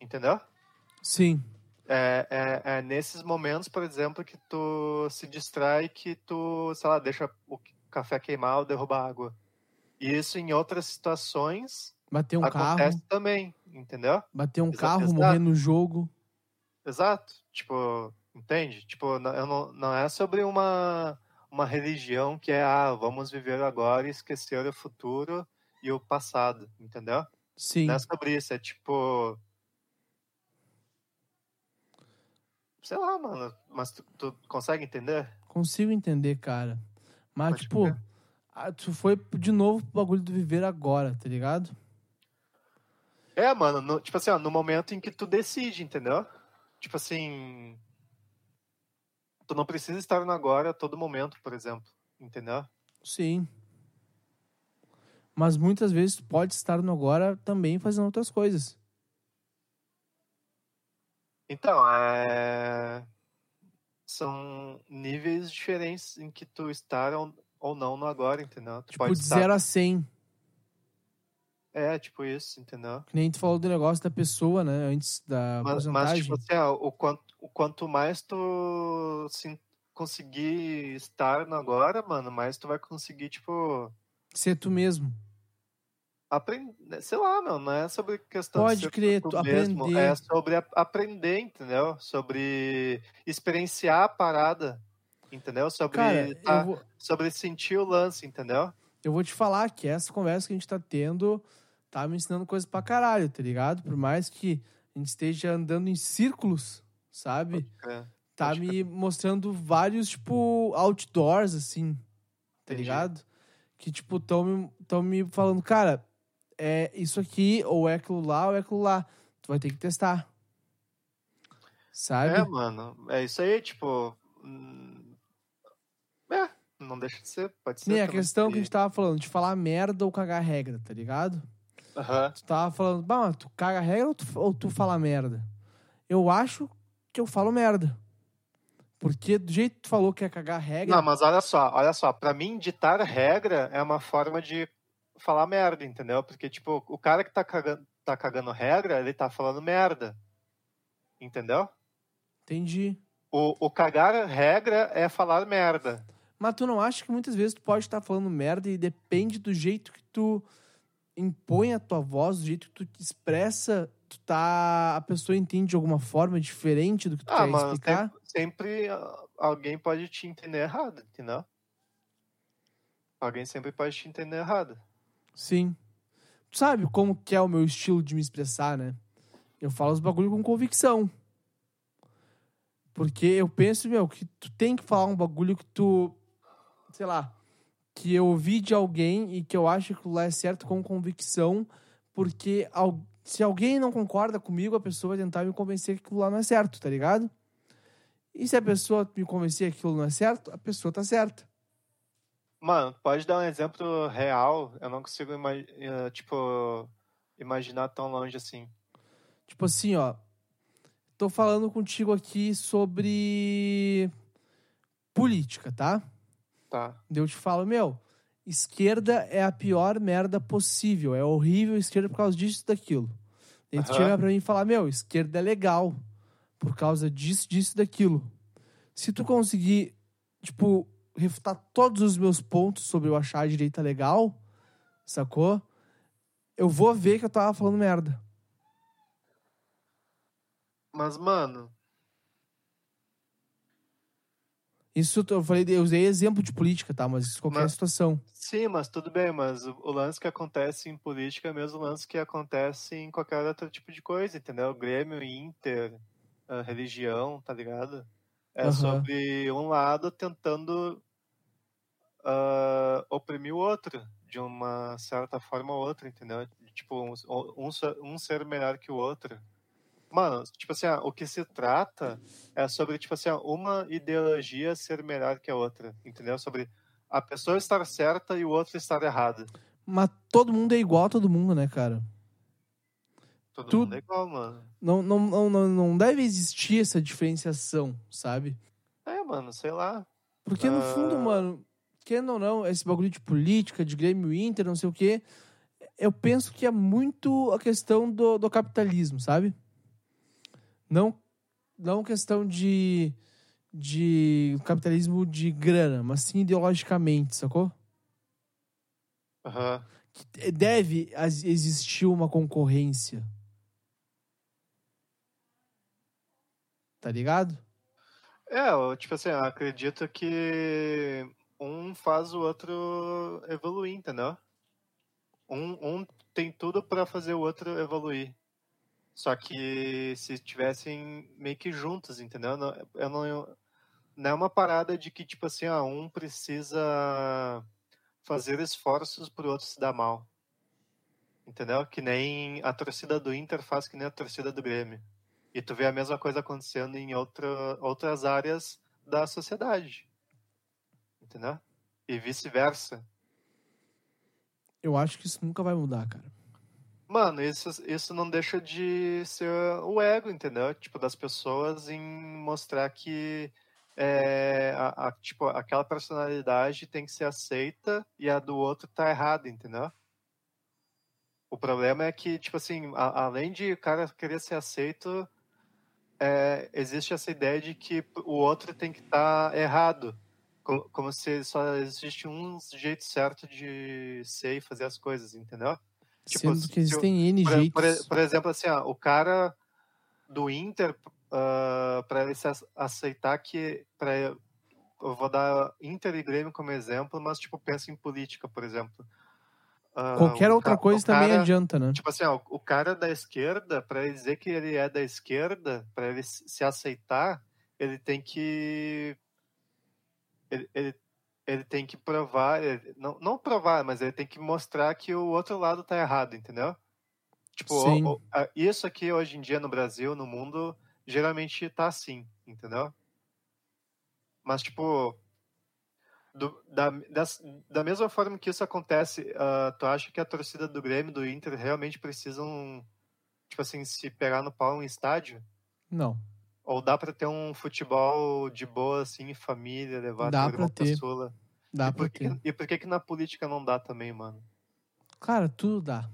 Entendeu? Sim. É, é, é nesses momentos, por exemplo, que tu se distrai, que tu, sei lá, deixa o café queimar ou derrubar água. E isso em outras situações Bater um acontece carro, também, entendeu? bater um carro, morrer no jogo. Exato. Tipo, entende? Tipo, eu não, não é sobre uma, uma religião que é, ah, vamos viver agora e esquecer o futuro e o passado, entendeu? Sim. Não é sobre isso, é tipo. Sei lá, mano. Mas tu, tu consegue entender? Consigo entender, cara. Mas, Pode tipo, tu foi de novo pro bagulho do viver agora, tá ligado? É, mano, no- tipo assim, ó, no momento em que tu decide, entendeu? Tipo assim. Tu não precisa estar no agora a todo momento, por exemplo. Entendeu? Sim. Mas muitas vezes tu pode estar no agora também fazendo outras coisas. Então, é... são níveis diferentes em que tu estar ou, não no agora, entendeu? Tu Tipo, pode de estar... 0 a 100. É, tipo isso, entendeu? Que nem tu falou do negócio da pessoa, né? Antes da Mas, mas tipo assim, ó, o, quanto, o quanto mais tu se, conseguir estar no agora, mano, mais tu vai conseguir, tipo, Ser tu mesmo. aprender. Sei lá, meu, não é sobre questão Pode de ser crer, tu mesmo, aprender. é sobre a- aprender, entendeu? Sobre experienciar a parada. entendeu? Sobre, Cara, tá- vou, sobre sentir o lance, entendeu? eu vou te falar que essa conversa que a gente tá tendo tá me ensinando coisas pra caralho, tá ligado? Por mais que a gente esteja andando em círculos, sabe? É. Tá me mostrando vários, tipo, outdoors, assim, tá Entendi. ligado? Que, tipo, tão me, tão me falando, cara, é isso aqui, ou é aquilo lá, ou é aquilo lá. Tu vai ter que testar. Sabe? É, mano, é isso aí, tipo. hum, É, não deixa de ser, pode ser. Nem a questão que a gente tava falando, de falar merda ou cagar regra, tá ligado? Aham. Tu tava falando, bah, tu caga regra ou tu, ou tu fala merda? Eu acho que eu falo merda. Porque do jeito que tu falou que é cagar regra. Não, mas olha só, olha só, pra mim, ditar regra é uma forma de falar merda, entendeu? Porque, tipo, o cara que tá cagando, tá cagando regra, ele tá falando merda. Entendeu? Entendi. O, o cagar regra é falar merda. Mas tu não acha que muitas vezes tu pode estar falando merda e depende do jeito que tu impõe a tua voz, do jeito que tu te expressa, tu tá. A pessoa entende de alguma forma diferente do que tu Ah, quer explicar? sempre, sempre ah, alguém pode te entender errado, entendeu? Alguém sempre pode te entender errado. Sim. Tu sabe como que é o meu estilo de me expressar, né? Eu falo os bagulho com convicção. Porque eu penso, meu, que tu tem que falar um bagulho que tu, sei lá, que eu ouvi de alguém e que eu acho que lá é certo com convicção, porque se alguém não concorda comigo, a pessoa vai tentar me convencer que aquilo lá não é certo, tá ligado? E se a pessoa me convencer que aquilo não é certo, a pessoa tá certa. Mano, pode dar um exemplo real? Eu não consigo, eh, tipo, imaginar tão longe assim. Tipo assim, ó. Tô falando contigo aqui sobre política, tá? Tá. Daí eu te falo, meu, esquerda é a pior merda possível. É horrível a esquerda por causa disso e daquilo. Daí tu chega pra mim e fala, meu, esquerda é legal. Por causa disso, disso e daquilo. Se tu conseguir, tipo, refutar todos os meus pontos sobre eu achar a direita legal, sacou? Eu vou ver que eu tava falando merda. Mas, mano, Isso eu falei, eu usei exemplo de política, tá? Mas isso em qualquer Mas- situação. sim, mas tudo bem, mas o, o lance que acontece em política é o mesmo lance que acontece em qualquer outro tipo de coisa, entendeu? Grêmio, Inter, religião, tá ligado? É Aham. sobre um lado tentando ah, oprimir o outro, de uma certa forma ou outra, entendeu? Tipo, um, um, um ser melhor que o outro. Mano, tipo assim, ah, o que se trata é sobre, tipo assim, ah, uma ideologia ser melhor que a outra, entendeu? Sobre a pessoa estar certa e o outro estar errado. Mas todo mundo é igual a todo mundo, né, cara? Todo Tu- mundo é igual, mano. Não, não, não, não, não deve existir essa diferenciação, sabe? É, mano, sei lá. Porque no Ah. fundo, mano, querendo ou não, esse bagulho de política, de Grêmio Inter, não sei o quê, eu penso que é muito a questão do, do capitalismo, sabe? Não, não questão de, de capitalismo de grana, mas sim ideologicamente, sacou? Aham. que deve existir uma concorrência. Tá ligado? É, eu, tipo assim, eu acredito que um faz o outro evoluir, entendeu? Um, um tem tudo pra fazer o outro evoluir. Só que se estivessem meio que juntos, entendeu? Não, eu não, é uma parada de que, tipo assim, ah, um precisa fazer esforços pro outro se dar mal. Entendeu? Que nem a torcida do Inter faz que nem a torcida do Grêmio. E tu vê a mesma coisa acontecendo em outra, outras áreas da sociedade. Entendeu? E vice-versa. Eu acho que isso nunca vai mudar, cara. Mano, isso, isso não deixa de ser o ego, entendeu? Tipo, das pessoas em mostrar que é, a, a- tipo, aquela personalidade tem que ser aceita e a do outro tá errada, entendeu? O problema é que, tipo assim, a- além de o cara querer ser aceito, é, existe essa ideia de que o outro tem que estar errado. Co- Como se só existe um jeito certo de ser e fazer as coisas, entendeu? Tipo, Sendo se que existem N Por, jeitos. por- por exemplo, assim, ó, o cara do Inter, para ele se ace- aceitar que. Pra, eu vou dar Inter e Grêmio como exemplo, mas, tipo, pensa em política, por exemplo. Ah, Qualquer outra coisa também cara- adianta, né? Tipo assim, ó, o cara da esquerda, para ele dizer que ele é da esquerda, para ele se se aceitar, ele tem que. Ele, ele, ele tem que provar. ele- não, não provar, mas ele tem que mostrar que o outro lado tá errado, entendeu? Tipo, o- o- a- isso aqui hoje em dia no Brasil, no mundo, geralmente tá assim, entendeu? Mas, tipo. do- da, das- da mesma forma que isso acontece, ah, tu acha que a torcida do Grêmio do Inter realmente precisam, tipo assim, se pegar no pau em estádio? Não. Ou dá pra ter um futebol de boa, assim, em família, levar Dá pra ter. Sula? Dá e, pra que, ter. e por que que na política não dá também, mano? Cara, tudo dá.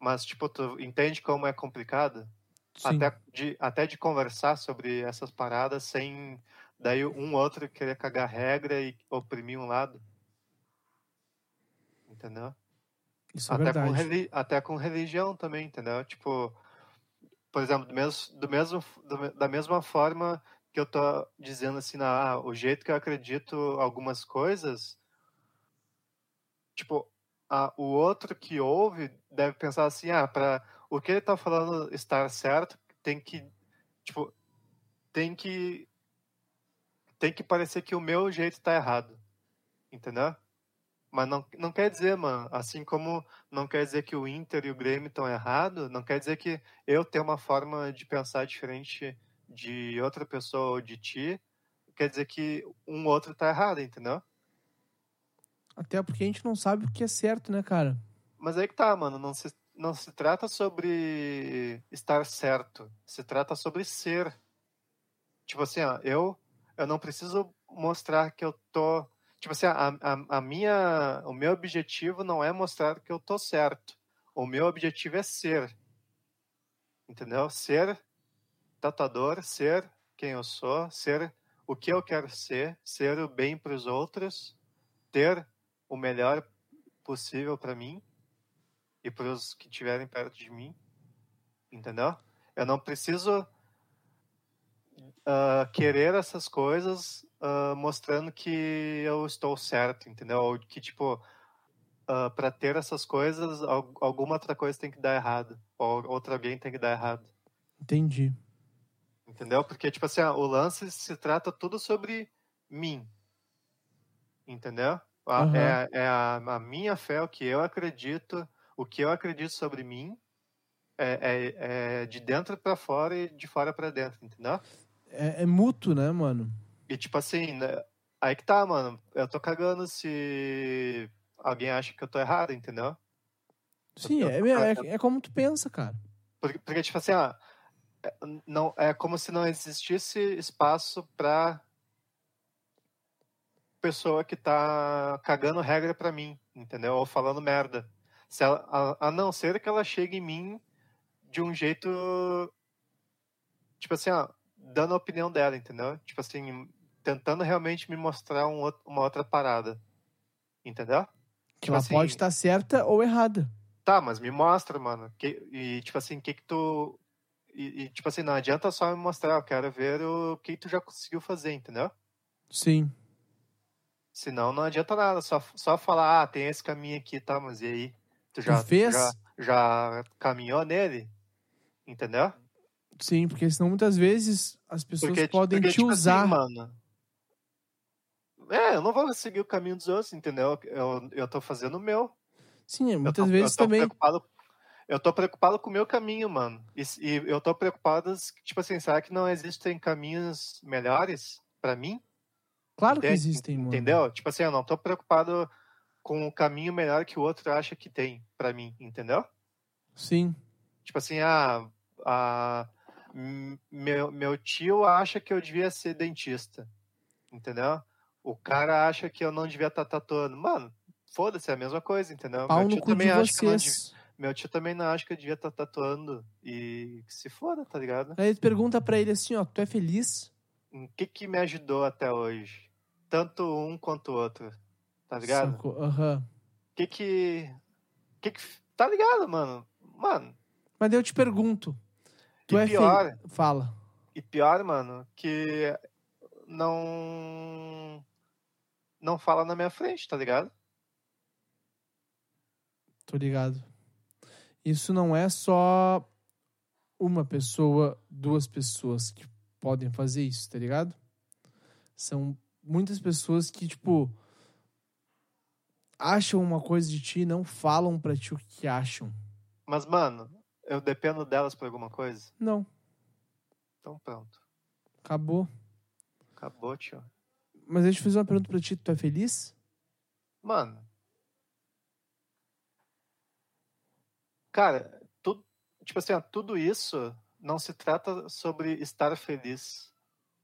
Mas, tipo, tu entende como é complicado? Sim. Até de, até de conversar sobre essas paradas sem daí um outro querer cagar regra e oprimir um lado. Entendeu? Isso é até, com verdade. reli- até com religião também, entendeu? Tipo, por exemplo, do mesmo, do mesmo, do da mesma forma que eu tô dizendo assim, ah, o jeito que eu acredito algumas coisas, tipo, a, o outro que ouve deve pensar assim, ah, para o que ele tá falando estar certo, tem que, tipo, tem que tem que parecer que o meu jeito tá errado. Entendeu? Mas não, não quer dizer, mano, assim como não quer dizer que o Inter e o Grêmio estão errados, não quer dizer que eu tenho uma forma de pensar diferente de outra pessoa ou de ti, quer dizer que um outro tá errado, entendeu? Até porque a gente não sabe o que é certo, né, cara? Mas aí que tá, mano, não se, não se trata sobre estar certo, se trata sobre ser. Tipo assim, ó, eu, eu não preciso mostrar que eu tô. Tipo assim, a, a, a minha, o meu objetivo não é mostrar que eu tô certo. O meu objetivo é ser. Entendeu? Ser tatuador, ser quem eu sou, ser o que eu quero ser, ser o bem para os outros, ter o melhor possível para mim e para os que estiverem perto de mim, entendeu? Eu não preciso ah, querer essas coisas ah, mostrando que eu estou certo, entendeu? Ou que tipo para ter essas coisas al- alguma outra coisa tem que dar errado ou outra alguém tem que dar errado, Entendi. entendeu? Porque tipo assim, ah, o lance se trata tudo sobre mim, entendeu? Aham. É, é a, a minha fé, o que eu acredito, o que eu acredito sobre mim é, é, é de dentro para fora e de fora para dentro, entendeu? É, é mútuo, né, mano? E tipo assim, né, aí que tá, mano. Eu tô cagando se alguém acha que eu tô errado, entendeu? Sim, Eu- é, é, é como tu pensa, cara. Porque, porque tipo assim, ó, é- não, é como se não existisse espaço pra pessoa que tá cagando regra pra mim, entendeu? Ou falando merda. Se ela, a, a não ser que ela chegue em mim de um jeito, tipo assim, ó, dando a opinião dela, entendeu? Tipo assim, tentando realmente me mostrar um outro- uma outra parada, entendeu? Que Tipo ela assim, pode estar certa ou errada. Tá, mas me mostra, mano. Que, e, tipo assim, o que que tu... E, e, tipo assim, não adianta só me mostrar, eu quero ver o que tu já conseguiu fazer, entendeu? Sim. Senão não adianta nada, só, só falar, ah, tem esse caminho aqui, tá, mas e aí? Tu já, fez? já, já caminhou nele? Entendeu? Sim, porque senão muitas vezes as pessoas Porque, podem porque, te tipo assim, usar. mano. É, eu não vou seguir o caminho dos outros, entendeu? Eu, eu tô fazendo o meu. Sim, Eu muitas tô- vezes eu tô também. Preocupado, eu tô preocupado com o meu caminho, mano. E, e eu tô preocupado, tipo assim, será que não existem caminhos melhores pra mim? Claro que existem, mano. Entendeu? Tipo assim, eu não tô preocupado com o caminho melhor que o outro acha que tem pra mim, entendeu? Sim. Tipo assim, ah, a, m- meu, meu tio acha que eu devia ser dentista, entendeu? O cara acha que eu não devia estar tatuando. Mano, foda-se, é a mesma coisa, entendeu? Pau meu tio também acha que eu não devia- vocês. meu tio também não acha que eu devia estar tatuando. E que se foda, tá ligado? Aí tu pergunta pra ele assim, ó, tu é feliz? O que que me ajudou até hoje? Tanto um quanto o outro. Tá ligado? Aham. O que que... que que... Tá ligado, mano? Mano, Mas daí eu te pergunto. Tu E é pior- feliz? Fala. e pior, mano, que não... não fala na minha frente, tá ligado? Tô ligado. Isso não é só uma pessoa, duas pessoas que podem fazer isso, tá ligado? São muitas pessoas que, tipo, acham uma coisa de ti e não falam pra ti o que acham. Mas, mano, eu dependo delas pra alguma coisa? Não, Então pronto. acabou. Acabou, tio. Mas deixa eu fazer uma pergunta pra ti, tu é feliz? Mano. Cara, tu, tipo assim, ó, tudo isso não se trata sobre estar feliz,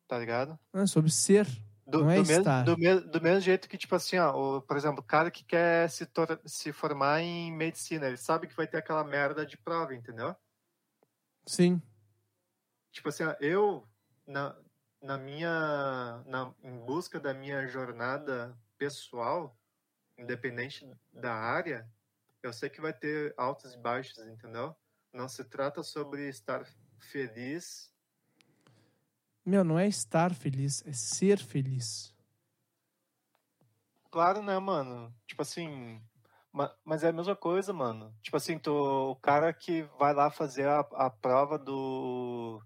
tá ligado? Não, é sobre ser. Do, Não é do, mesmo, do, me- do mesmo jeito que, tipo assim, ó, o, por exemplo, o cara que quer se, se formar em medicina, ele sabe que vai ter aquela merda de prova, entendeu? Sim. Tipo assim, ó, eu, na, na minha, na, em busca da minha jornada pessoal, independente da área, eu sei que vai ter altos e baixos, entendeu? Não se trata sobre estar feliz. Meu, não é estar feliz, é ser feliz. Claro, né, mano? Tipo assim, ma- mas é a mesma coisa, mano. Tipo assim, tu, o cara que vai lá fazer a, a prova do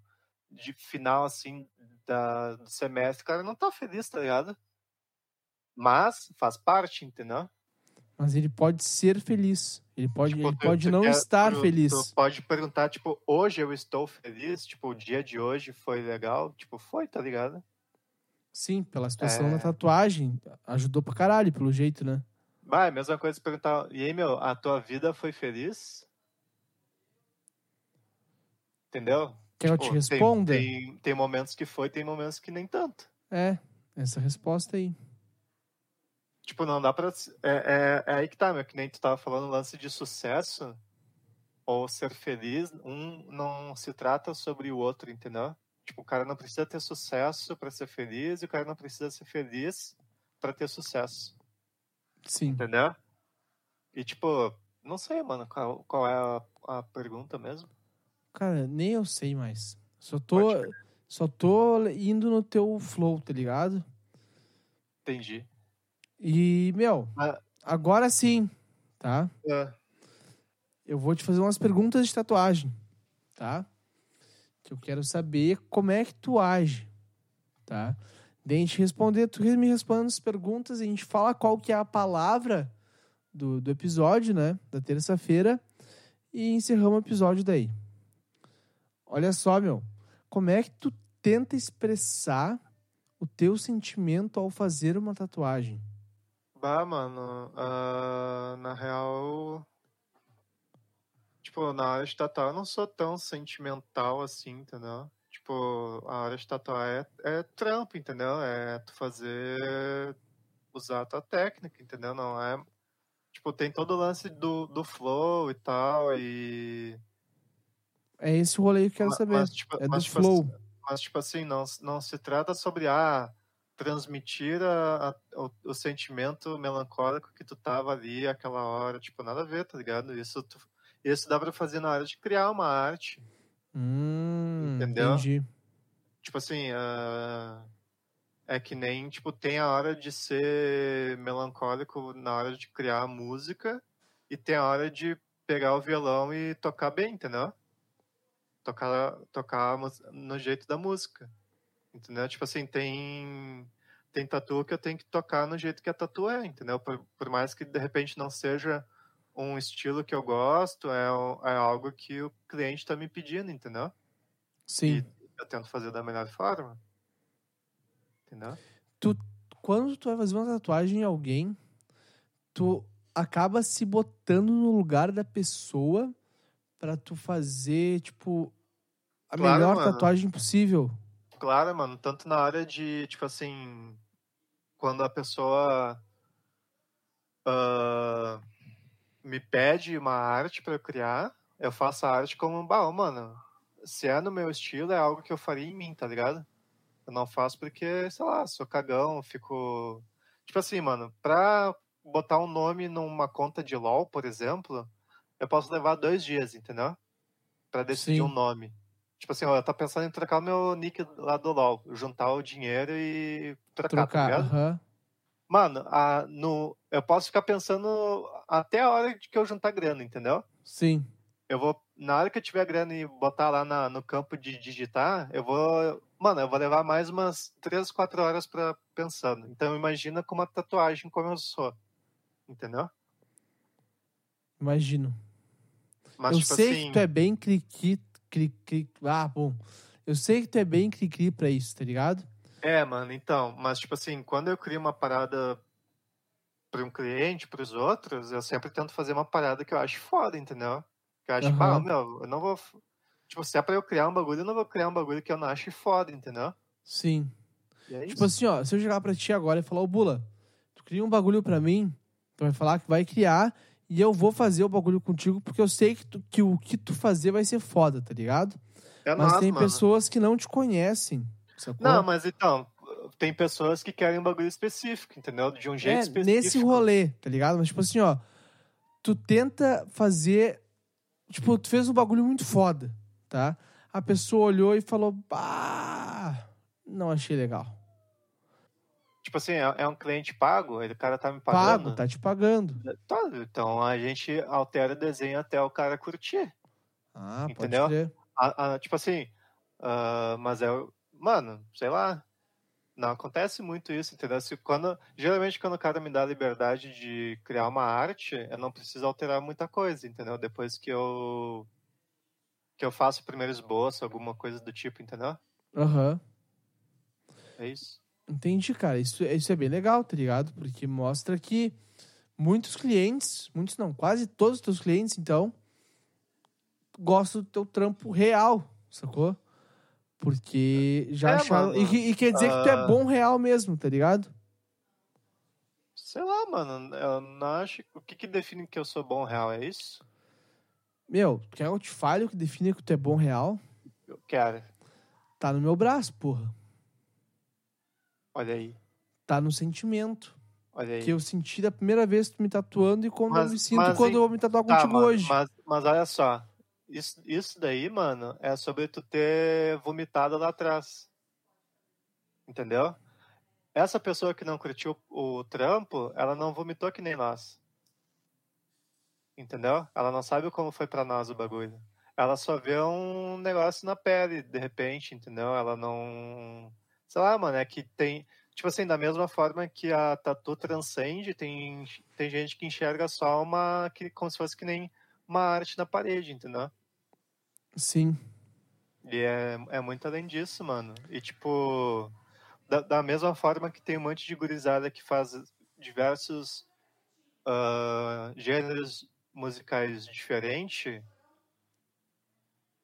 de final, assim, da, do semestre, o cara não tá feliz, tá ligado? Mas faz parte, entendeu? Mas ele pode ser feliz. Ele pode, Tipo, ele tu- pode tu não quer- estar tu- feliz. Pode perguntar, tipo, hoje eu estou feliz? Tipo, o dia de hoje foi legal? Tipo, foi, tá ligado? Sim, pela situação É. da tatuagem. Ajudou pra caralho, pelo jeito, né? Vai, é mesma coisa perguntar, e aí, meu, a tua vida foi feliz? Entendeu? Quer que eu Tipo, te tem- responda? Tem, tem momentos que foi, tem momentos que nem tanto. É, essa resposta aí. Tipo, não dá pra. É, é, é aí que tá, meu, que nem tu tava falando, lance de sucesso ou ser feliz, um não se trata sobre o outro, entendeu? Tipo, o cara não precisa ter sucesso pra ser feliz e o cara não precisa ser feliz pra ter sucesso, Sim. entendeu? E tipo, não sei, mano, qual, qual é a, a pergunta mesmo? Cara, nem eu sei mais. Só tô, só tô indo no teu flow, tá ligado? Entendi. E, meu, Ah. agora sim, tá? Eu vou te fazer umas perguntas de tatuagem, tá? Que eu quero saber como é que tu age, tá? Daí a gente responder, tu me responde as perguntas e a gente fala qual que é a palavra do, do episódio, né? Da terça-feira. E encerramos o episódio daí. Olha só, meu. Como é que tu tenta expressar o teu sentimento ao fazer uma tatuagem? Bah, mano, ah, na real. Tipo, na hora de tatuar eu não sou tão sentimental assim, entendeu? Tipo, a hora de tatuar é, é trampo, entendeu? É tu fazer. usar a tua técnica, entendeu? Não é. Tipo, tem todo o lance do, do flow e tal, e. É esse o rolê que eu quero Ma- saber. mas, tipo- é do mas, tipo, flow. Mas, tipo assim, não, não se trata sobre ah, transmitir a, a- o, o sentimento melancólico que tu tava ali aquela hora. Tipo, nada a ver, tá ligado? Isso, tu- isso dá pra fazer na hora de criar uma arte. Hum, Entendeu? Entendi. Tipo assim, ah, é que nem, tipo, tem a hora de ser melancólico na hora de criar a música e tem a hora de pegar o violão e tocar bem, entendeu? Tocar, tocar no jeito da música. Entendeu? Tipo assim, tem tem tatu que eu tenho que tocar no jeito que a tatu é, entendeu? Por, por mais que de repente não seja um estilo que eu gosto, é, é algo que o cliente tá me pedindo, entendeu? Sim. eu tento fazer da melhor forma. Entendeu? Quando tu vai fazer uma tatuagem em alguém, tu acaba se botando no lugar da pessoa pra tu fazer, tipo, a Claro, melhor mano. tatuagem possível. Claro, mano, tanto na hora de, tipo assim, quando a pessoa ah, me pede uma arte pra eu criar, eu faço a arte como um baú, mano. Se é no meu estilo, é algo que eu faria em mim, tá ligado? Eu não faço porque, sei lá, sou cagão, fico. Tipo assim, mano, pra botar um nome numa conta de LOL, por exemplo, eu posso levar dois dias, entendeu? Pra decidir Sim. um nome. Tipo assim, ó, eu tô pensando em trocar o meu nick lá do LOL, juntar o dinheiro e trocar, tá Trocar. ligado? aham. Mano, a, no, eu posso ficar pensando até a hora de que eu juntar grana, entendeu? Sim. Eu vou, na hora que eu tiver grana e botar lá na- no campo de digitar, eu vou. Mano, eu vou levar mais umas 3, 4 horas pra pensando. Então imagina com uma tatuagem como eu sou. Entendeu? Imagino. Mas eu tipo sei assim. que tu é bem cri-cri. Cri, cri, ah, bom. Eu sei que tu é bem cri-cri pra isso, tá ligado? É, mano, então, mas tipo assim, quando eu crio uma parada para um cliente, para os outros, eu sempre tento fazer uma parada que eu acho foda, entendeu? Que eu acho, Aham. ah, meu, eu não vou. Tipo, se é pra eu criar um bagulho, eu não vou criar um bagulho que eu não ache foda, entendeu? Sim. É Tipo assim, ó, se eu chegar pra ti agora e falar, ô Bula, tu cria um bagulho pra mim, tu vai falar que vai criar e eu vou fazer o bagulho contigo porque eu sei que, tu- que o que tu fazer vai ser foda, tá ligado? é Mas tem mano. pessoas que não te conhecem, sacou? Não, mas então, tem pessoas que querem um bagulho específico, entendeu? De um jeito é, específico. nesse rolê, tá ligado? Mas tipo assim, ó, tu tenta fazer, tipo, tu fez um bagulho muito foda, tá? A pessoa olhou e falou, bah, não achei legal. Tipo assim, é, é um cliente pago, ele, o cara tá me pagando. Pago, tá te pagando. Tá, então a gente altera o desenho até o cara curtir. Ah, pode Entendeu? crer. A- a- tipo assim, ah, mas é. o- Mano, sei lá. Não acontece muito isso, entendeu? Se quando, geralmente, quando o cara me dá a liberdade de criar uma arte, eu não preciso alterar muita coisa, entendeu? Depois que eu. que eu faço o primeiro esboço, alguma coisa do tipo, entendeu? Aham. É isso. Entendi, cara. Isso, isso é bem legal, tá ligado? Porque mostra que muitos clientes, muitos não, quase todos os teus clientes, então, gostam do teu trampo real, sacou? Porque já É, acharam. mano. E, e quer dizer que tu é Ah. bom real mesmo, tá ligado? Sei lá, mano. Eu não acho. O que, que define que eu sou bom real? É isso? Meu, quer que eu te fale o que define que tu é bom real? Eu quero. Tá no meu braço, porra. Olha aí. Tá no sentimento. Olha aí. Que eu senti da primeira vez tu me tatuando e como eu Mas- me sinto mas quando em- eu vou me tatuar Tá, contigo mano, hoje. Mas, mas olha só. Isso, isso daí, mano, é sobre tu ter vomitado lá atrás. Entendeu? Essa pessoa que não curtiu o trampo, ela não vomitou que nem nós. Entendeu? Ela não sabe como foi pra nós o bagulho. Ela só vê um negócio na pele, de repente, entendeu? Ela não. Sei lá, mano, é que tem. Tipo assim, da mesma forma que a tatu transcende, tem, tem gente que enxerga só uma. Que, como se fosse que nem uma arte na parede, entendeu? Sim. E é, é muito além disso, mano. E tipo, da, da mesma forma que tem um monte de gurizada que faz diversos ah, gêneros musicais diferentes,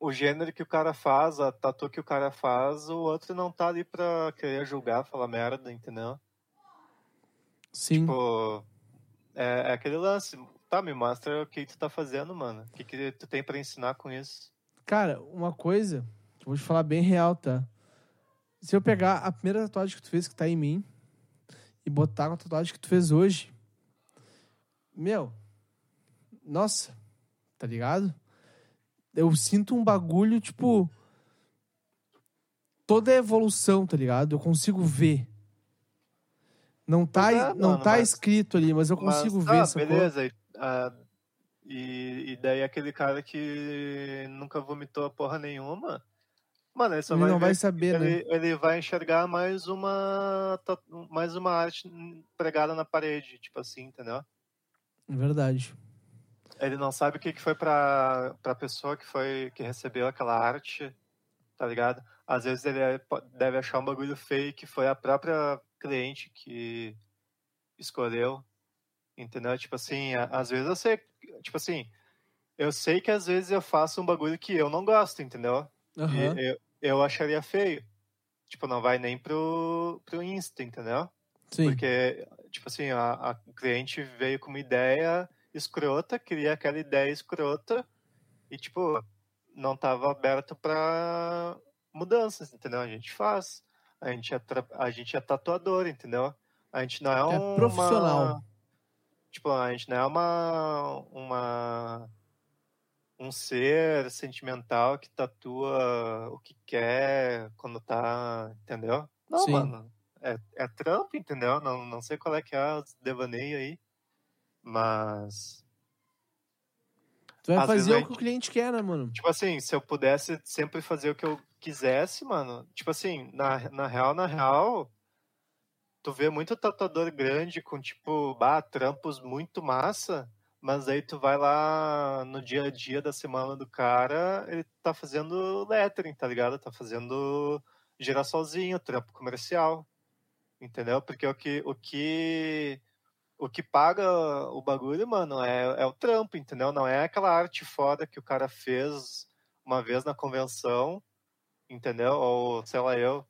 o gênero que o cara faz, a tatu que o cara faz, o outro não tá ali pra querer julgar, falar merda, entendeu? Sim. Tipo, é, é aquele lance. Tá, me mostra o que tu tá fazendo, mano. O que, que tu tem pra ensinar com isso? Cara, uma coisa, que eu vou te falar bem real, tá? Se eu pegar a primeira tatuagem que tu fez, que tá em mim, e botar com a tatuagem que tu fez hoje, meu, nossa, tá ligado? Eu sinto um bagulho, tipo, toda a evolução, tá ligado? Eu consigo ver. Não tá, é, não mano, tá mas- escrito ali, mas eu consigo Mas, ver, tá, sacou? beleza. E, ah, e, e daí aquele cara que nunca vomitou porra nenhuma, mano, ele só Ele vai não ver vai saber, né? ele, ele vai enxergar mais uma mais uma arte pregada na parede, tipo assim, entendeu? É Verdade. Ele não sabe o que, que foi pra, pra pessoa que foi que recebeu aquela arte, tá ligado? Às vezes ele é- deve achar um bagulho feio que foi a própria cliente que escolheu, entendeu? Tipo assim, às vezes eu sei, tipo assim, eu sei que às vezes eu faço um bagulho que eu não gosto, entendeu? Aham. eu, eu acharia feio. Tipo, não vai nem pro, pro Insta, entendeu? Sim. Porque, tipo assim, a, a cliente veio com uma ideia escrota, queria aquela ideia escrota e, tipo, não tava aberto pra mudanças, entendeu? A gente faz. A gente é, tra- a gente é tatuador, entendeu? A gente não é, É um profissional. Tipo, a gente não é uma, uma um ser sentimental que tatua o que quer quando tá, entendeu? Não, Sim. mano. é, é trampo, entendeu? Não, não sei qual é que é os devaneio aí. Mas, Tu vai Às fazer o que o cliente quer, né, mano? tipo assim, se eu pudesse sempre fazer o que eu quisesse, mano. Tipo assim, na, na real, na real, tu vê muito tatuador grande com, tipo, bah, trampos muito massa. Mas aí tu vai lá no dia a dia da semana do cara, ele tá fazendo lettering, tá ligado? Tá fazendo girassolzinho, trampo comercial. Entendeu? Porque o que o que o que paga o bagulho, mano, é, é o trampo, entendeu? Não é aquela arte foda que o cara fez uma vez na convenção, entendeu? Ou sei lá eu.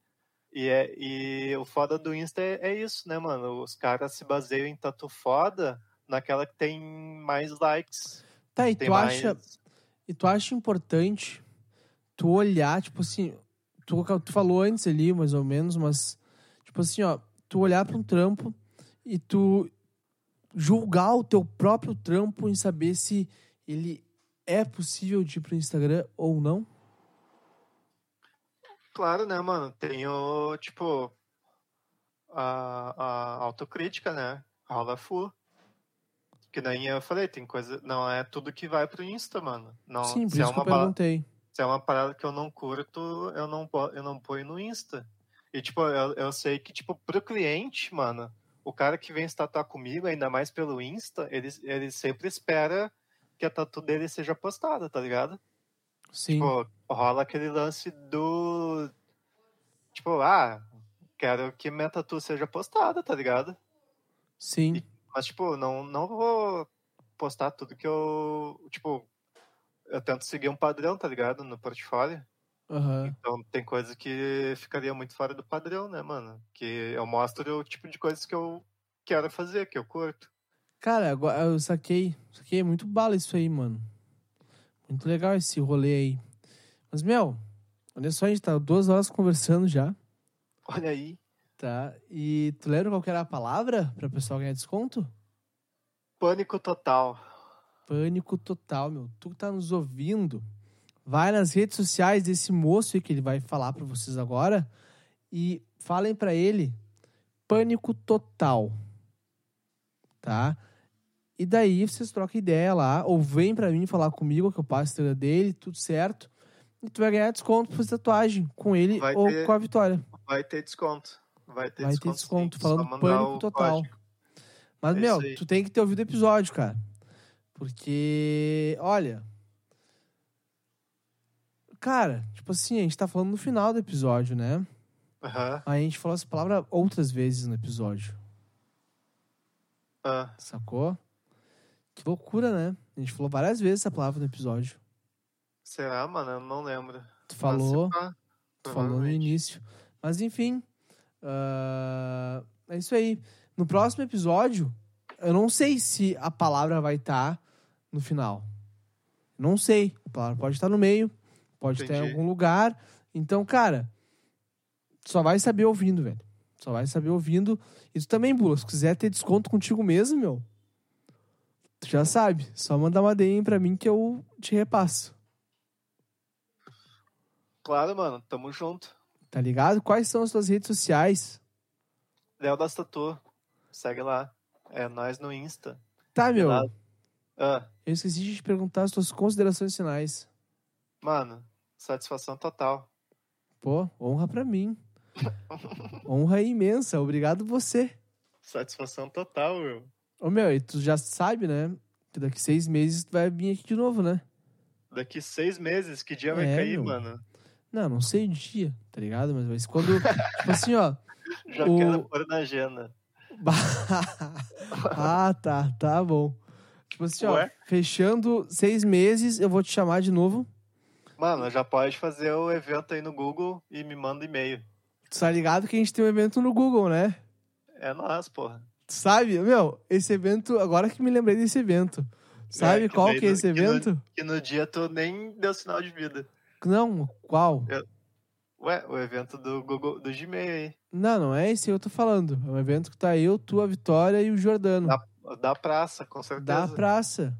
E, é, e o foda do Insta é, é isso, né, mano? Os caras se baseiam em tatu foda naquela que tem mais likes. Tá, e tu mais... acha. E tu acha importante tu olhar, tipo assim, tu, tu falou antes ali, mais ou menos, mas, tipo assim, ó, tu olhar pra um trampo e tu julgar o teu próprio trampo em saber se ele é possível de ir pro Instagram ou não? Claro, né, mano? Tem o, tipo, a, a autocrítica, né? Rola full. Que nem eu falei, tem coisa. Não é tudo que vai pro Insta, mano. Não, Sim, por é isso que eu uma, ba- perguntei. se é uma parada que eu não curto, eu não, eu não ponho no Insta. E, tipo, eu, eu sei que, tipo, pro cliente, mano, o cara que vem se tatuar comigo, ainda mais pelo Insta, ele, ele sempre espera que a tatu dele seja postada, tá ligado? Sim. Tipo, rola aquele lance do. Tipo, ah, quero que minha tatu seja postada, tá ligado? Sim. Mas, tipo, não, não vou postar tudo que eu. Tipo, eu tento seguir um padrão, tá ligado? No portfólio. Aham. Então tem coisa que ficaria muito fora do padrão, né, mano? Que eu mostro o tipo de coisas que eu quero fazer, que eu curto. Cara, eu saquei. Saquei muito bala isso aí, mano. Muito legal esse rolê aí. Mas, meu, olha só, a gente tá duas horas conversando já, Olha aí. tá? E tu lembra qual que era a palavra pra pessoal ganhar desconto? Pânico total. Pânico total, meu. Tu que tá nos ouvindo, vai nas redes sociais desse moço aí que ele vai falar pra vocês agora e falem pra ele pânico total. Tá? E daí vocês trocam ideia lá, ou vem pra mim falar comigo, que eu passo a dele, tudo certo. E tu vai ganhar desconto pra fazer tatuagem com ele Vai ou ter- com a Vitória. Vai ter desconto. Vai ter Vai ter desconto. desconto, sim. falando pânico total. código. Mas, É meu, tu tem que ter ouvido o episódio, cara. Porque, olha. Cara, tipo assim, a gente tá falando no final do episódio, né? Aham. Aí a gente falou essa palavra outras vezes no episódio, Ah, sacou? Que loucura, né? A gente falou várias vezes essa palavra no episódio. será, mano? Eu não lembro. Tu falou, tu falou no início. Mas enfim, ah, é isso aí. No próximo episódio, eu não sei se a palavra vai estar no final. Não sei. A palavra pode estar no meio, pode estar em Entendi. algum lugar. Então, cara, só vai saber ouvindo, velho. Só vai saber ouvindo. E tu também, Bula, se quiser ter desconto contigo mesmo, meu, tu já sabe. Só mandar uma DM pra mim que eu te repasso. Claro, mano. Tamo junto. Tá ligado? Quais são as tuas redes sociais? Léo das Tatu. Segue lá. É nós no Insta. Tá, meu. Ah, Eu esqueci de te perguntar as tuas considerações finais. mano, satisfação total. Pô, honra pra mim. [laughs] honra imensa. Obrigado você. Satisfação total, meu. Ô, meu, e tu já sabe, né? Que daqui seis meses tu vai vir aqui de novo, né? Daqui seis meses, que dia vai É, cair, meu. mano? Não, não sei o dia, tá ligado? Mas vai ser quando. [laughs] tipo assim, ó. Já O- quero pôr na agenda. [laughs] ah, tá, tá bom. Tipo assim, ó. Ué? Fechando seis meses, eu vou te chamar de novo. Mano, já pode fazer o evento aí no Google e me manda e-mail. Tu tá ligado que a gente tem um evento no Google, né? É nós, porra. Tu sabe, meu, esse evento, agora que me lembrei desse evento. Sabe É, que qual que é no- esse que no- evento? Que no dia tu nem deu sinal de vida. Não, qual? Ué, o evento do Google, do Gmail aí. Não, não é esse que eu tô falando. É um evento que tá eu, tu, a Vitória e o Jordano. Da, da praça, com certeza. Da praça.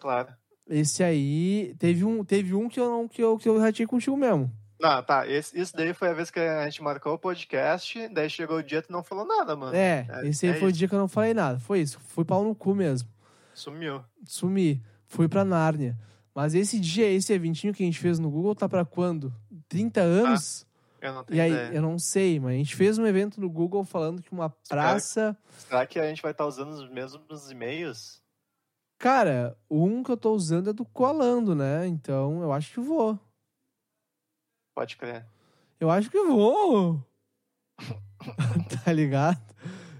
Claro. Esse aí. Teve um, teve um que, eu, não- que, eu, que eu ratei contigo mesmo. Não, tá. Esse, isso daí foi a vez que a gente marcou o podcast, daí chegou o dia e tu não falou nada, mano. É, É, esse aí é foi o isso. dia que eu não falei nada. Foi isso. Fui pau no cu mesmo. Sumiu. Sumi. Fui pra Nárnia. Mas esse dia, esse eventinho que a gente fez no Google tá pra quando? 30 anos? Eu não tenho e aí, ideia. eu não sei, mas a gente fez um evento no Google falando que uma praça. Será que a gente vai estar usando os mesmos e-mails? Cara, um que eu tô usando é do Colando, né? Então eu acho que vou. Pode crer. Eu acho que vou. [laughs] tá ligado?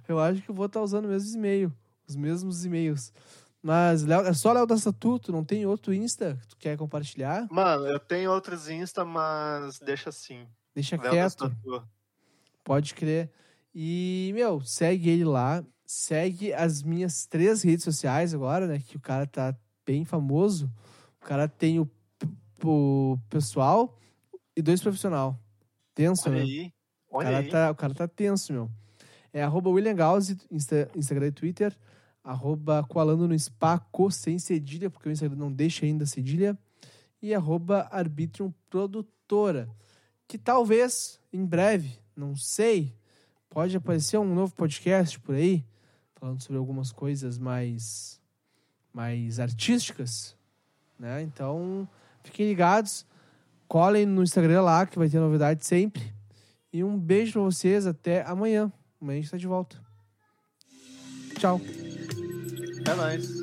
Eu acho que vou estar usando o mesmo e-mail. Os mesmos e-mails. Mas Léo- é só Léo da Statuto, não tem outro Insta que tu quer compartilhar? Mano, eu tenho outros Insta, mas deixa assim. Deixa Léo da quieto. Pode crer. E, meu, segue ele lá. Segue as minhas três redes sociais agora, né? Que o cara tá bem famoso. O cara tem o, o pessoal e dois profissional. Tenso, Olha né? aí. O Olha cara, aí. tá, o cara tá tenso, meu. É arroba William Gauss, Insta, Instagram e Twitter. Arroba Coalando no Spaco, sem cedilha, porque o Instagram não deixa ainda cedilha. E arroba Arbitrium Produtora. Que talvez, em breve, não sei, pode aparecer um novo podcast por aí, falando sobre algumas coisas mais, mais artísticas, né? Então, fiquem ligados. Colhem no Instagram lá, que vai ter novidade sempre. E um beijo pra vocês. Até amanhã. Amanhã a gente tá de volta. Tchau. É nóis.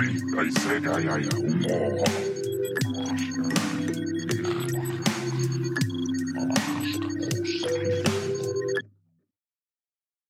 Indicar. Ele é uma doida, aí segue,